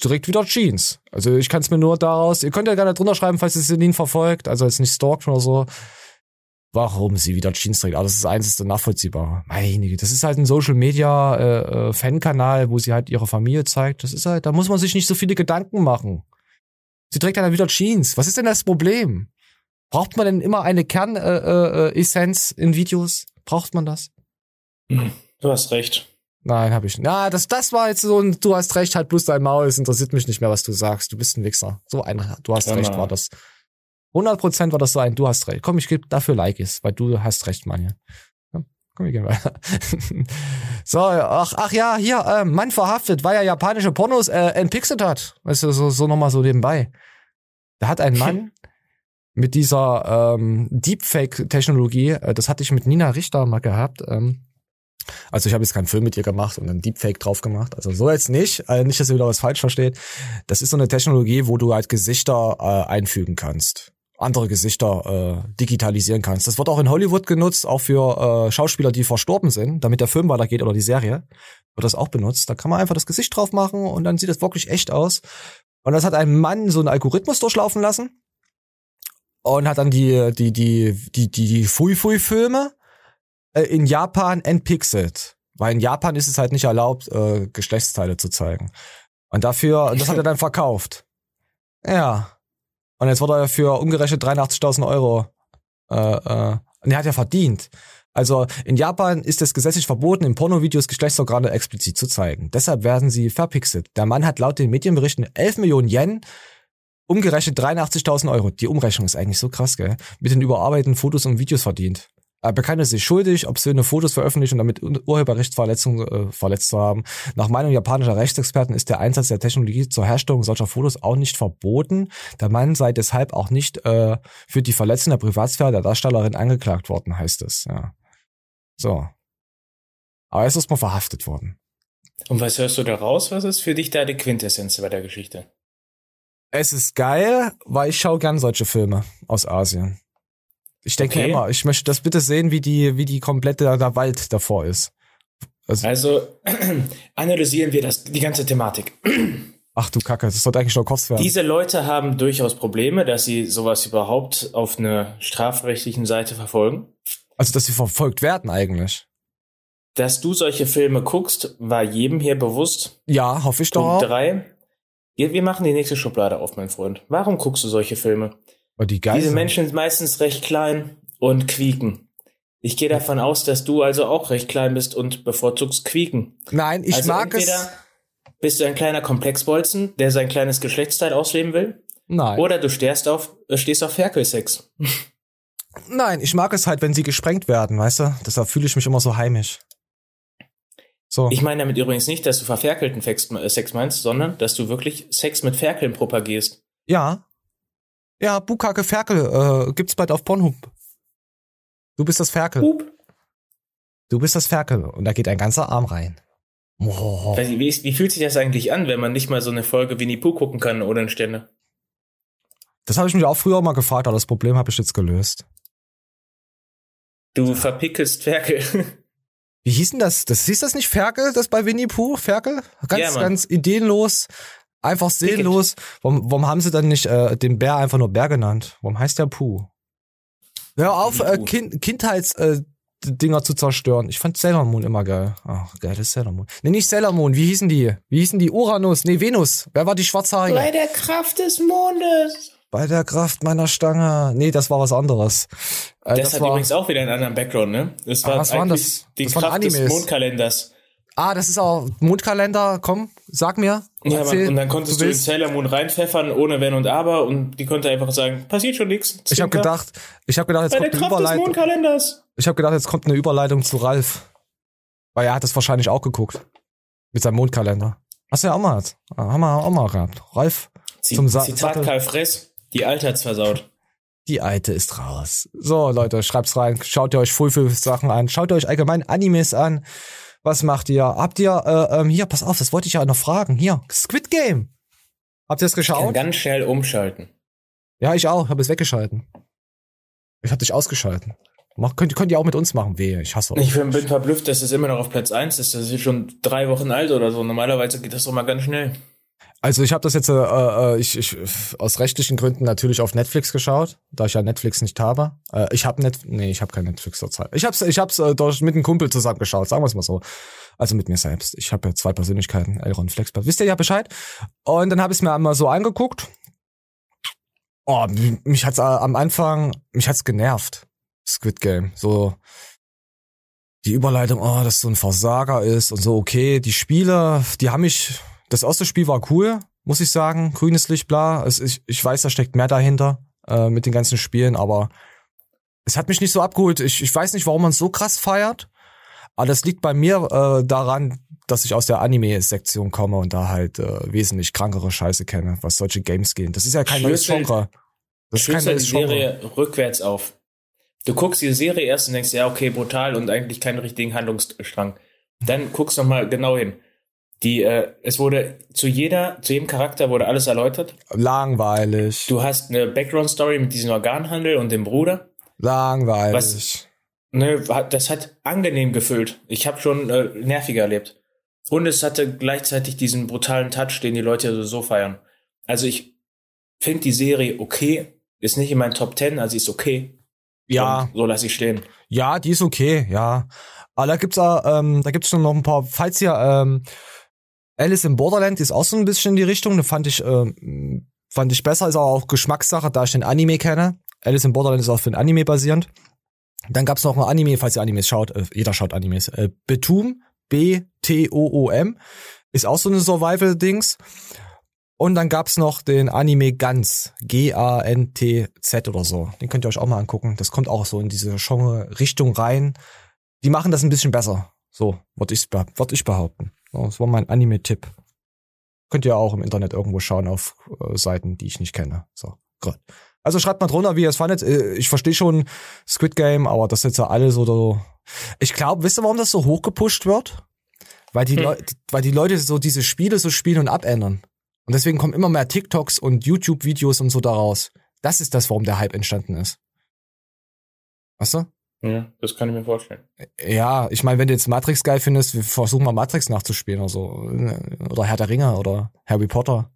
trägt wieder Jeans. Also, ich kann es mir nur daraus. Ihr könnt ja gerne drunter schreiben, falls ihr Celine verfolgt, also jetzt nicht stalkt oder so. Warum sie wieder Jeans trägt. Aber das ist das einzige Nachvollziehbare. Meine das ist halt ein Social Media äh, äh, Fan-Kanal, wo sie halt ihre Familie zeigt. Das ist halt, da muss man sich nicht so viele Gedanken machen. Sie trägt dann wieder Jeans. Was ist denn das Problem? Braucht man denn immer eine Kernessenz äh, äh, in Videos? Braucht man das? Du hast recht. Nein, habe ich nicht. Na, das, das war jetzt so ein, du hast recht, halt bloß dein Maul, es interessiert mich nicht mehr, was du sagst. Du bist ein Wichser. So ein, du hast Ja, recht, war das. 100% war das so ein, du hast recht. Komm, ich gebe dafür Likes, weil du hast recht, Mann. Komm, komm, wir gehen weiter. so, ach, ach ja, hier, äh, Mann verhaftet, weil er japanische Pornos äh, entpixelt hat. Weißt du, so, so nochmal so nebenbei. Da hat ein Mann mit dieser ähm, Deepfake-Technologie, äh, das hatte ich mit Nina Richter mal gehabt, ähm, also ich habe jetzt keinen Film mit ihr gemacht und einen Deepfake drauf gemacht. Also so jetzt nicht. Also nicht, dass ihr wieder was falsch versteht. Das ist so eine Technologie, wo du halt Gesichter äh, einfügen kannst. Andere Gesichter äh, digitalisieren kannst. Das wird auch in Hollywood genutzt, auch für äh, Schauspieler, die verstorben sind, damit der Film weitergeht oder die Serie. Wird das auch benutzt. Da kann man einfach das Gesicht drauf machen und dann sieht es wirklich echt aus. Und das hat ein Mann so einen Algorithmus durchlaufen lassen und hat dann die die die die die, die Fui Fui Filme äh, in Japan entpixelt. Weil in Japan ist es halt nicht erlaubt, äh, Geschlechtsteile zu zeigen. Und dafür, und das hat er dann verkauft. Ja. Und jetzt wurde er für umgerechnet 83.000 Euro, äh, äh, und er hat ja verdient. Also in Japan ist es gesetzlich verboten, in Pornovideos Geschlechtsorgane explizit zu zeigen. Deshalb werden sie verpixelt. Der Mann hat laut den Medienberichten 11 Millionen Yen, umgerechnet 83.000 Euro. Die Umrechnung ist eigentlich so krass, gell? Mit den überarbeiteten Fotos und Videos verdient. Er bekannte sich schuldig, obszöne Fotos veröffentlicht und damit Ur- Urheberrechtsverletzungen äh, verletzt zu haben. Nach Meinung japanischer Rechtsexperten ist der Einsatz der Technologie zur Herstellung solcher Fotos auch nicht verboten. Der Mann sei deshalb auch nicht äh, für die Verletzung der Privatsphäre der Darstellerin angeklagt worden, heißt es. Ja. So. Aber er ist erstmal verhaftet worden. Und was hörst du da raus? Was ist für dich da die Quintessenz bei der Geschichte? Es ist geil, weil ich schaue gern solche Filme aus Asien. Ich denke Okay. immer, ich möchte das bitte sehen, wie die, wie die komplette der Wald davor ist. Also, Also analysieren wir das, die ganze Thematik. ach du Kacke, das sollte eigentlich nur kurz werden. Diese Leute haben durchaus Probleme, dass sie sowas überhaupt auf einer strafrechtlichen Seite verfolgen. Also, dass sie verfolgt werden eigentlich. Dass du solche Filme guckst, war jedem hier bewusst. Ja, hoffe ich doch Punkt drei. Wir machen die nächste Schublade auf, mein Freund. Warum guckst du solche Filme? Oh, die Diese. Menschen sind meistens recht klein und quieken. Ich gehe davon aus, dass du also auch recht klein bist und bevorzugst quieken. Nein, ich also mag entweder es. bist du ein kleiner Komplexbolzen, der sein kleines Geschlechtsteil ausleben will, Nein. oder du stehst auf, äh, stehst auf Ferkelsex. Nein, ich mag es halt, wenn sie gesprengt werden, weißt du? Deshalb fühle ich mich immer so heimisch. So. Ich meine damit übrigens nicht, dass du verferkelten äh, Sex meinst, sondern dass du wirklich Sex mit Ferkeln propagierst. Ja. Ja, Bukake Ferkel äh, gibt's bald auf Pornhub. Du bist das Ferkel. Hup. Du bist das Ferkel und da geht ein ganzer Arm rein. Oh. Wie, wie fühlt sich das eigentlich an, wenn man nicht mal so eine Folge Winnie Pooh gucken kann ohne einen Ständer? Das habe ich mich auch früher mal gefragt, aber das Problem habe ich jetzt gelöst. Du verpickelst Ferkel. Wie hieß denn das? Das hieß das nicht Ferkel, das bei Winnie Pooh? Ferkel? Ganz, Ja, ganz ideenlos, einfach seelenlos. Warum, warum haben sie dann nicht äh, den Bär einfach nur Bär genannt? Warum heißt der Pooh? Hör auf, äh, kind, Kindheits äh, Dinger zu zerstören. Ich fand Sailor Moon immer geil. Ach, geiles Sailor Moon. Nee, nicht Sailor Moon. Wie hießen die? Wie hießen die? Uranus. Nee, Venus. Wer war die Schwarzhaarige? Bei der Kraft des Mondes. Bei der Kraft meiner Stange. Nee, das war was anderes. Äh, Das, hat übrigens auch wieder einen anderen Background, ne? Das Ah, war was waren das? die Das Kraft des. Mondkalenders. Ah, das ist auch Mondkalender. Komm, sag mir. Ja, Erzähl, Mann, und dann konntest du, in willst. Sailor Moon reinpfeffern, ohne Wenn und Aber, und die konnte einfach sagen, passiert schon nichts. Ich habe gedacht, ich habe gedacht, jetzt Bei der kommt eine des Überleitung. Mondkalenders. Ich habe gedacht, jetzt kommt eine Überleitung zu Ralf. Weil er hat das wahrscheinlich auch geguckt. Mit seinem Mondkalender. Hast du ja auch mal. Ah, Haben wir auch mal gehabt. Ralf Zi zum Sa Zitat Sattel. Karl Fress, die Alte hat's versaut. Die alte ist raus. So, Leute, schreibt's rein. Schaut ihr euch voll viele Sachen an. Schaut ihr euch allgemein Animes an. Was macht ihr? Habt ihr, äh, ähm, hier, pass auf, das wollte ich ja noch fragen. Hier, Squid Game. Habt ihr es Ich kann geschaut? ganz schnell umschalten. Ja, ich auch. Habe es weggeschalten. Ich habe dich ausgeschalten. Mach, könnt, könnt ihr auch mit uns machen. Wehe, ich hasse euch. Ich bin, bin verblüfft, dass es immer noch auf Platz 1 ist. Das ist schon drei Wochen alt oder so. Normalerweise geht das doch mal ganz schnell. Also ich habe das jetzt äh, äh, ich, ich, aus rechtlichen Gründen natürlich auf Netflix geschaut, da ich ja Netflix nicht habe. Äh, ich habe net nee, ich habe kein Netflix zurzeit. Ich hab's ich hab's äh, durch, mit einem Kumpel zusammen geschaut, sagen wir es mal so. Also mit mir selbst. Ich habe ja zwei Persönlichkeiten, Elron Flexbert. Wisst ihr ja Bescheid? Und dann habe ich es mir einmal so angeguckt. Oh, mich- hat's äh, am Anfang, mich hat's genervt. Squid Game, so die Überleitung, oh, dass so ein Versager ist und so, okay, die Spiele, die haben mich, das erste Spiel war cool, muss ich sagen, grünes Licht, bla, es, ich, ich weiß, da steckt mehr dahinter äh, mit den ganzen Spielen, aber es hat mich nicht so abgeholt. Ich, ich weiß nicht, warum man es so krass feiert, aber das liegt bei mir äh, daran, dass ich aus der Anime-Sektion komme und da halt äh, wesentlich krankere Scheiße kenne, was solche Games gehen. Das ist ja kein neues Genre. Das ist kein die neues Genre. Serie rückwärts auf. Du guckst die Serie erst und denkst, ja, okay, brutal und eigentlich keinen richtigen Handlungsstrang. Dann guckst noch mal genau hin. Die, äh, es wurde zu jeder, zu jedem Charakter wurde alles erläutert. Langweilig. Du hast eine Background-Story mit diesem Organhandel und dem Bruder. Langweilig. Was- Ne, das hat angenehm gefüllt. Ich habe schon äh, nerviger erlebt. Und es hatte gleichzeitig diesen brutalen Touch, den die Leute so feiern. Also ich finde die Serie okay, ist nicht in meinen Top 10, also ist okay. Ja. Und so lasse ich stehen. Ja, die ist okay, ja. Aber da gibt's auch, ähm, da gibt's schon noch ein paar, falls ihr ähm, Alice in Borderland ist auch so ein bisschen in die Richtung, da fand ich, ähm, fand ich besser, ist aber auch Geschmackssache, da ich den Anime kenne. Alice in Borderland ist auch für ein Anime basierend. Dann gab's noch ein Anime, falls ihr Animes schaut, äh, jeder schaut Animes. Äh, Betum, B-T-O-O-M, ist auch so eine Survival-Dings. Und dann gab's noch den Anime Ganz, G-A-N-T-Z oder so. Den könnt ihr euch auch mal angucken. Das kommt auch so in diese Genre-Richtung rein. Die machen das ein bisschen besser. So, würde ich, würd ich behaupten. So, das war mein Anime-Tipp. Könnt ihr auch im Internet irgendwo schauen auf äh, Seiten, die ich nicht kenne. So, gut. Also schreibt mal drunter, wie ihr es fandet. Äh, Ich verstehe schon Squid Game, aber das jetzt ja alles so. so ich glaube, wisst ihr, warum das so hochgepusht wird? Weil die, Hm. Leute, weil die Leute so diese Spiele so spielen und abändern. Und deswegen kommen immer mehr TikToks und YouTube-Videos und so daraus. Das ist das, warum der Hype entstanden ist. Weißt du? Ja, das kann ich mir vorstellen. Ja, ich meine, wenn du jetzt Matrix geil findest, wir versuchen mal Matrix nachzuspielen oder so. Oder Herr der Ringe oder Harry Potter.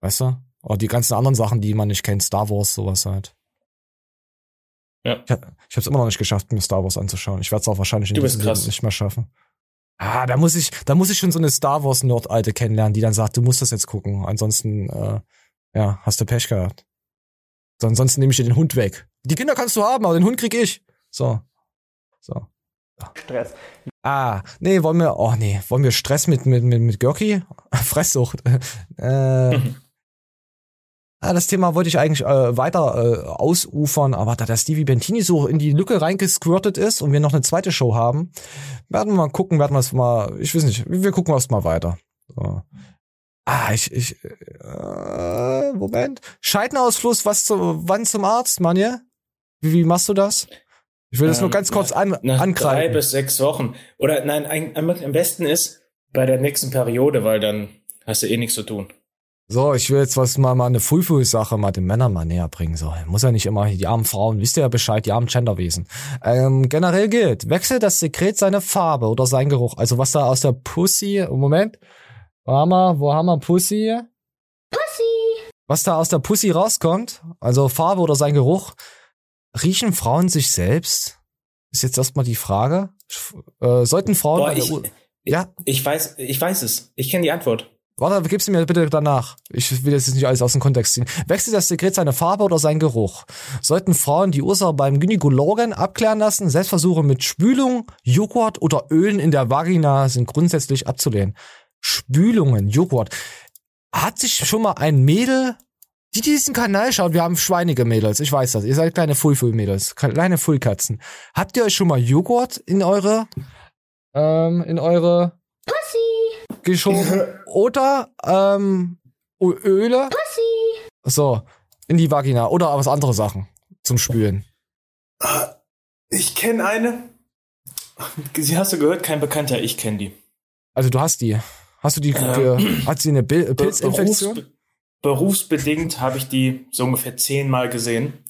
Weißt du? Oder die ganzen anderen Sachen, die man nicht kennt, Star Wars, sowas halt. Ja. Ich, hab- ich habe es immer noch nicht geschafft, mir Star Wars anzuschauen. Ich werde es auch wahrscheinlich in diesem. Leben nicht mehr schaffen. Ah, da muss ich, da muss ich schon so eine Star Wars Nerd-Alte kennenlernen, die dann sagt, du musst das jetzt gucken. Ansonsten, äh, ja, hast du Pech gehabt. So, Ansonsten nehme ich dir den Hund weg. Die Kinder kannst du haben, aber den Hund krieg ich. So. So. Stress. Ah, nee, wollen wir, oh nee, wollen wir Stress mit, mit, mit, mit Görki? Fresssucht. äh, ah, das Thema wollte ich eigentlich äh, weiter äh, ausufern, aber da der Stevie Bentini so in die Lücke reingesquirtet ist und wir noch eine zweite Show haben, werden wir mal gucken, werden wir es mal, ich weiß nicht, wir gucken erst mal weiter. So. Ah, ich, ich, äh, Moment. Scheidenausfluss, was zu, wann zum Arzt, Manje? Wie, wie machst du das? Ich will das nur Ähm, ganz kurz an, nach drei angreifen. bis sechs Wochen. Oder nein, ein, am besten ist bei der nächsten Periode, weil dann hast du eh nichts zu tun. So, ich will jetzt was mal, mal eine Frühfuß-Sache mal den Männern mal näher bringen. So, muss ja nicht immer die armen Frauen, wisst ihr ja Bescheid, die armen Genderwesen. Ähm, generell gilt, wechselt das Sekret seine Farbe oder sein Geruch. Also was da aus der Pussy, Moment, wo haben wir, wo haben wir Pussy? Pussy. Was da aus der Pussy rauskommt, also Farbe oder sein Geruch, riechen Frauen sich selbst? Ist jetzt erstmal die Frage. Äh, sollten Frauen Boah, ich, U ja, ich weiß, ich weiß es. Ich kenne die Antwort. Warte, gib sie mir bitte danach. Ich will das jetzt nicht alles aus dem Kontext ziehen. Wechselt das Sekret seine Farbe oder seinen Geruch? Sollten Frauen die Ursache beim Gynäkologen abklären lassen? Selbstversuche mit Spülung, Joghurt oder Ölen in der Vagina sind grundsätzlich abzulehnen. Spülungen, Joghurt. Hat sich schon mal ein Mädel, die diesen Kanal schaut, wir haben schweinige Mädels, ich weiß das, ihr seid kleine Full-Full-Mädels, kleine Fullkatzen. Habt ihr euch schon mal Joghurt in eure, ähm, in eure Pussy. geschoben oder ähm, Öle. Pussy. So, in die Vagina oder was andere Sachen zum Spülen. Ich kenne eine. Sie hast du gehört, kein Bekannter, ich kenne die. Also du hast die. Hast du die, ge- hat sie eine Bil Pilzinfektion? Berufsbe berufsbedingt habe ich die so ungefähr zehnmal gesehen.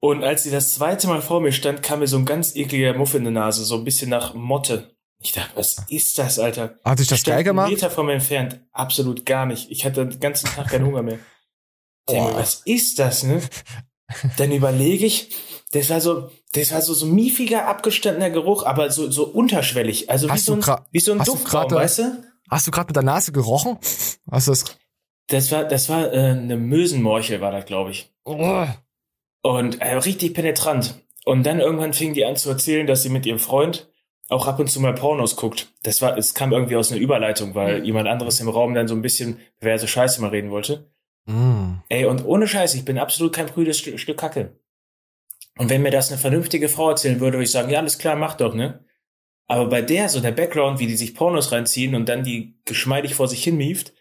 Und als sie das zweite Mal vor mir stand, kam mir so ein ganz ekliger Muff in die Nase, so ein bisschen nach Motte. Ich dachte, was ist das, Alter? Hat sich das Stand geil gemacht? Meter von mir entfernt. Absolut gar nicht. Ich hatte den ganzen Tag keinen Hunger mehr. Ich mir, Boah. was ist das, ne? Dann überlege ich, das war so, das war so, so miefiger, abgestandener Geruch, aber so, so unterschwellig. Also wie Hast so du ein, wie so ein hast du Duftraum, grade- weißt du? Hast du gerade mit der Nase gerochen? Hast du das? Das war, das war äh, eine Mösenmorchel, war das, glaube ich. Oh. Und äh, richtig penetrant. Und dann irgendwann fing die an zu erzählen, dass sie mit ihrem Freund auch ab und zu mal Pornos guckt. Das war, es kam irgendwie aus einer Überleitung, weil jemand anderes im Raum dann so ein bisschen perverse Scheiße mal reden wollte. Mm. Ey, und ohne Scheiß, ich bin absolut kein prüdes Stück, Stück Kacke. Und wenn mir das eine vernünftige Frau erzählen würde, würde ich sagen, ja, alles klar, mach doch, ne? Aber bei der, so der Background, wie die sich Pornos reinziehen und dann die geschmeidig vor sich hin mieft,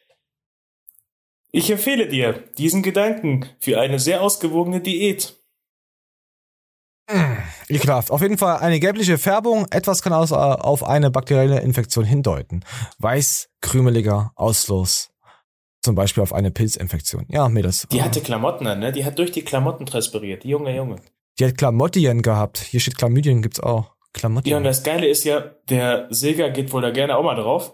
ich empfehle dir diesen Gedanken für eine sehr ausgewogene Diät. Ekelhaft. Auf jeden Fall eine gelbliche Färbung. Etwas kann aus, äh, auf eine bakterielle Infektion hindeuten. Weiß, krümeliger Ausfluss. Zum Beispiel auf eine Pilzinfektion. Ja, mir das. Die hatte Klamotten an, ne? Die hat durch die Klamotten transpiriert. Die junge Junge. Die hat Chlamydien gehabt. Hier steht Chlamydien, gibt's auch. Ja, und das Geile ist ja, der Silger geht wohl da gerne auch mal drauf.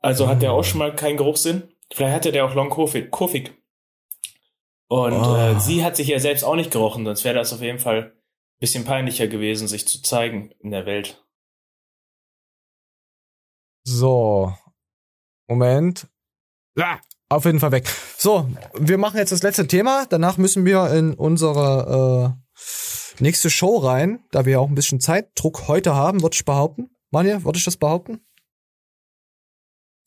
Also hat der auch schon mal keinen Geruchssinn. Vielleicht hatte der auch Long Covid. Covid. Und Oh. äh, sie hat sich ja selbst auch nicht gerochen, sonst wäre das auf jeden Fall ein bisschen peinlicher gewesen, sich zu zeigen in der Welt. So. Moment. Ja, auf jeden Fall weg. So, wir machen jetzt das letzte Thema. Danach müssen wir in unsere äh, nächste Show rein, da wir auch ein bisschen Zeitdruck heute haben, würde ich behaupten. Manja, würde ich das behaupten?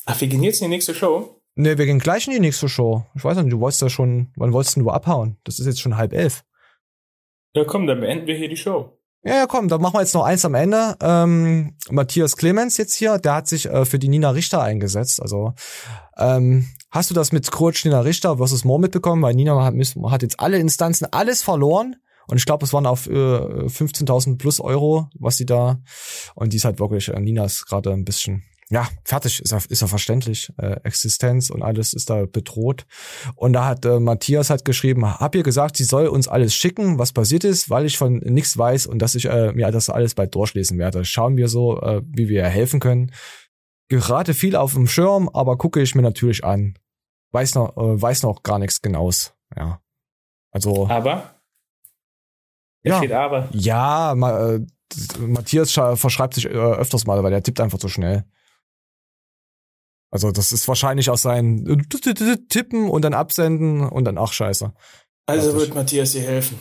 Ach, wir gehen jetzt in die nächste Show? Ne, wir gehen gleich in die nächste Show. Ich weiß nicht, du wolltest ja schon, wann wolltest du abhauen? Das ist jetzt schon halb elf. Ja, komm, dann beenden wir hier die Show. Ja, ja, komm, dann machen wir jetzt noch eins am Ende. Ähm, Matthias Clemens jetzt hier, der hat sich äh, für die Nina Richter eingesetzt. Also, ähm, hast du das mit Coach Nina Richter versus Moore mitbekommen? Weil Nina hat, hat jetzt alle Instanzen alles verloren. Und ich glaube, es waren auf äh, 15.000 plus Euro, was sie da. Und die ist halt wirklich, äh, Nina ist gerade ein bisschen, ja, fertig, ist ja, ist ja verständlich. Äh, Existenz und alles ist da bedroht. Und da hat äh, Matthias halt geschrieben, hab ihr gesagt, sie soll uns alles schicken, was passiert ist, weil ich von nichts weiß und dass ich äh, mir das alles bald durchlesen werde. Schauen wir so, äh, wie wir ihr helfen können. Gerade viel auf dem Schirm, aber gucke ich mir natürlich an. Weiß noch, äh, weiß noch gar nichts genaues. Ja. Also. Aber? Ja. steht aber. Ja, ma, äh, Matthias verschreibt sich äh, öfters mal, weil der tippt einfach zu schnell. Also das ist wahrscheinlich aus seinen Tippen und dann absenden und dann ach scheiße. Also wird Matthias dir helfen.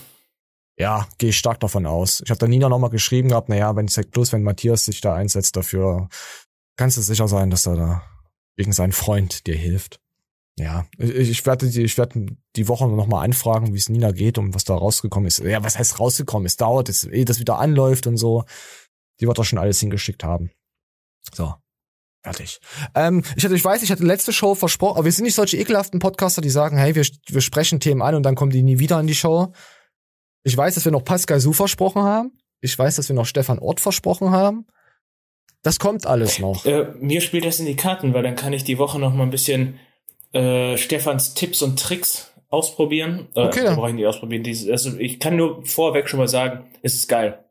Ja, gehe ich stark davon aus. Ich habe der Nina nochmal geschrieben gehabt, naja, wenn Sekt Plus, wenn Matthias sich da einsetzt dafür, kannst du sicher sein, dass er da wegen seinem Freund dir hilft. Ja, ich, ich werde die, ich werde die Woche nochmal anfragen, wie es Nina geht und was da rausgekommen ist. Ja, was heißt rausgekommen? Es dauert, es, ehe das wieder anläuft und so. Die wird doch schon alles hingeschickt haben. So. Fertig. Ähm, ich, hatte, ich weiß, ich hatte letzte Show versprochen, aber wir sind nicht solche ekelhaften Podcaster, die sagen, hey, wir, wir sprechen Themen an und dann kommen die nie wieder in die Show. Ich weiß, dass wir noch Pascal Su versprochen haben. Ich weiß, dass wir noch Stefan Ort versprochen haben. Das kommt alles noch. Äh, mir spielt das in die Karten, weil dann kann ich die Woche noch mal ein bisschen äh, Stefans Tipps und Tricks ausprobieren. Äh, Okay, da dann. brauche ich nicht ausprobieren. Dieses, also ich kann nur vorweg schon mal sagen, es ist geil.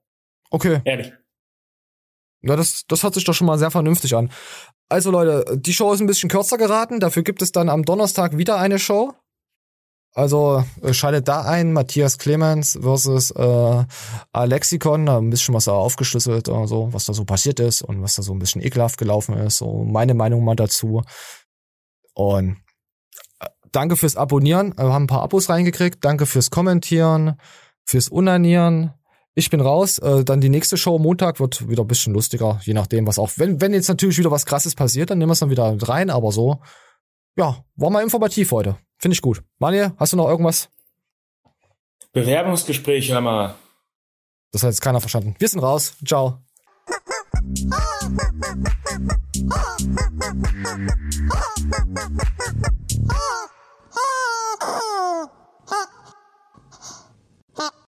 Okay. Ehrlich. Ja, das, das hört sich doch schon mal sehr vernünftig an. Also Leute, die Show ist ein bisschen kürzer geraten. Dafür gibt es dann am Donnerstag wieder eine Show. Also äh, schaltet da ein, Matthias Clemens versus äh, Alexikon, da ein bisschen was da aufgeschlüsselt, äh, so, was da so passiert ist und was da so ein bisschen ekelhaft gelaufen ist. So meine Meinung mal dazu. Und äh, danke fürs Abonnieren. Wir haben ein paar Abos reingekriegt. Danke fürs Kommentieren, fürs Unanieren. Ich bin raus. Äh, dann die nächste Show Montag wird wieder ein bisschen lustiger, je nachdem, was auch. Wenn, wenn jetzt natürlich wieder was krasses passiert, dann nehmen wir es dann wieder mit rein, aber so. Ja, war mal informativ heute. Finde ich gut. Manje, hast du noch irgendwas? Bewerbungsgespräch, hör mal. Das hat jetzt keiner verstanden. Wir sind raus. Ciao.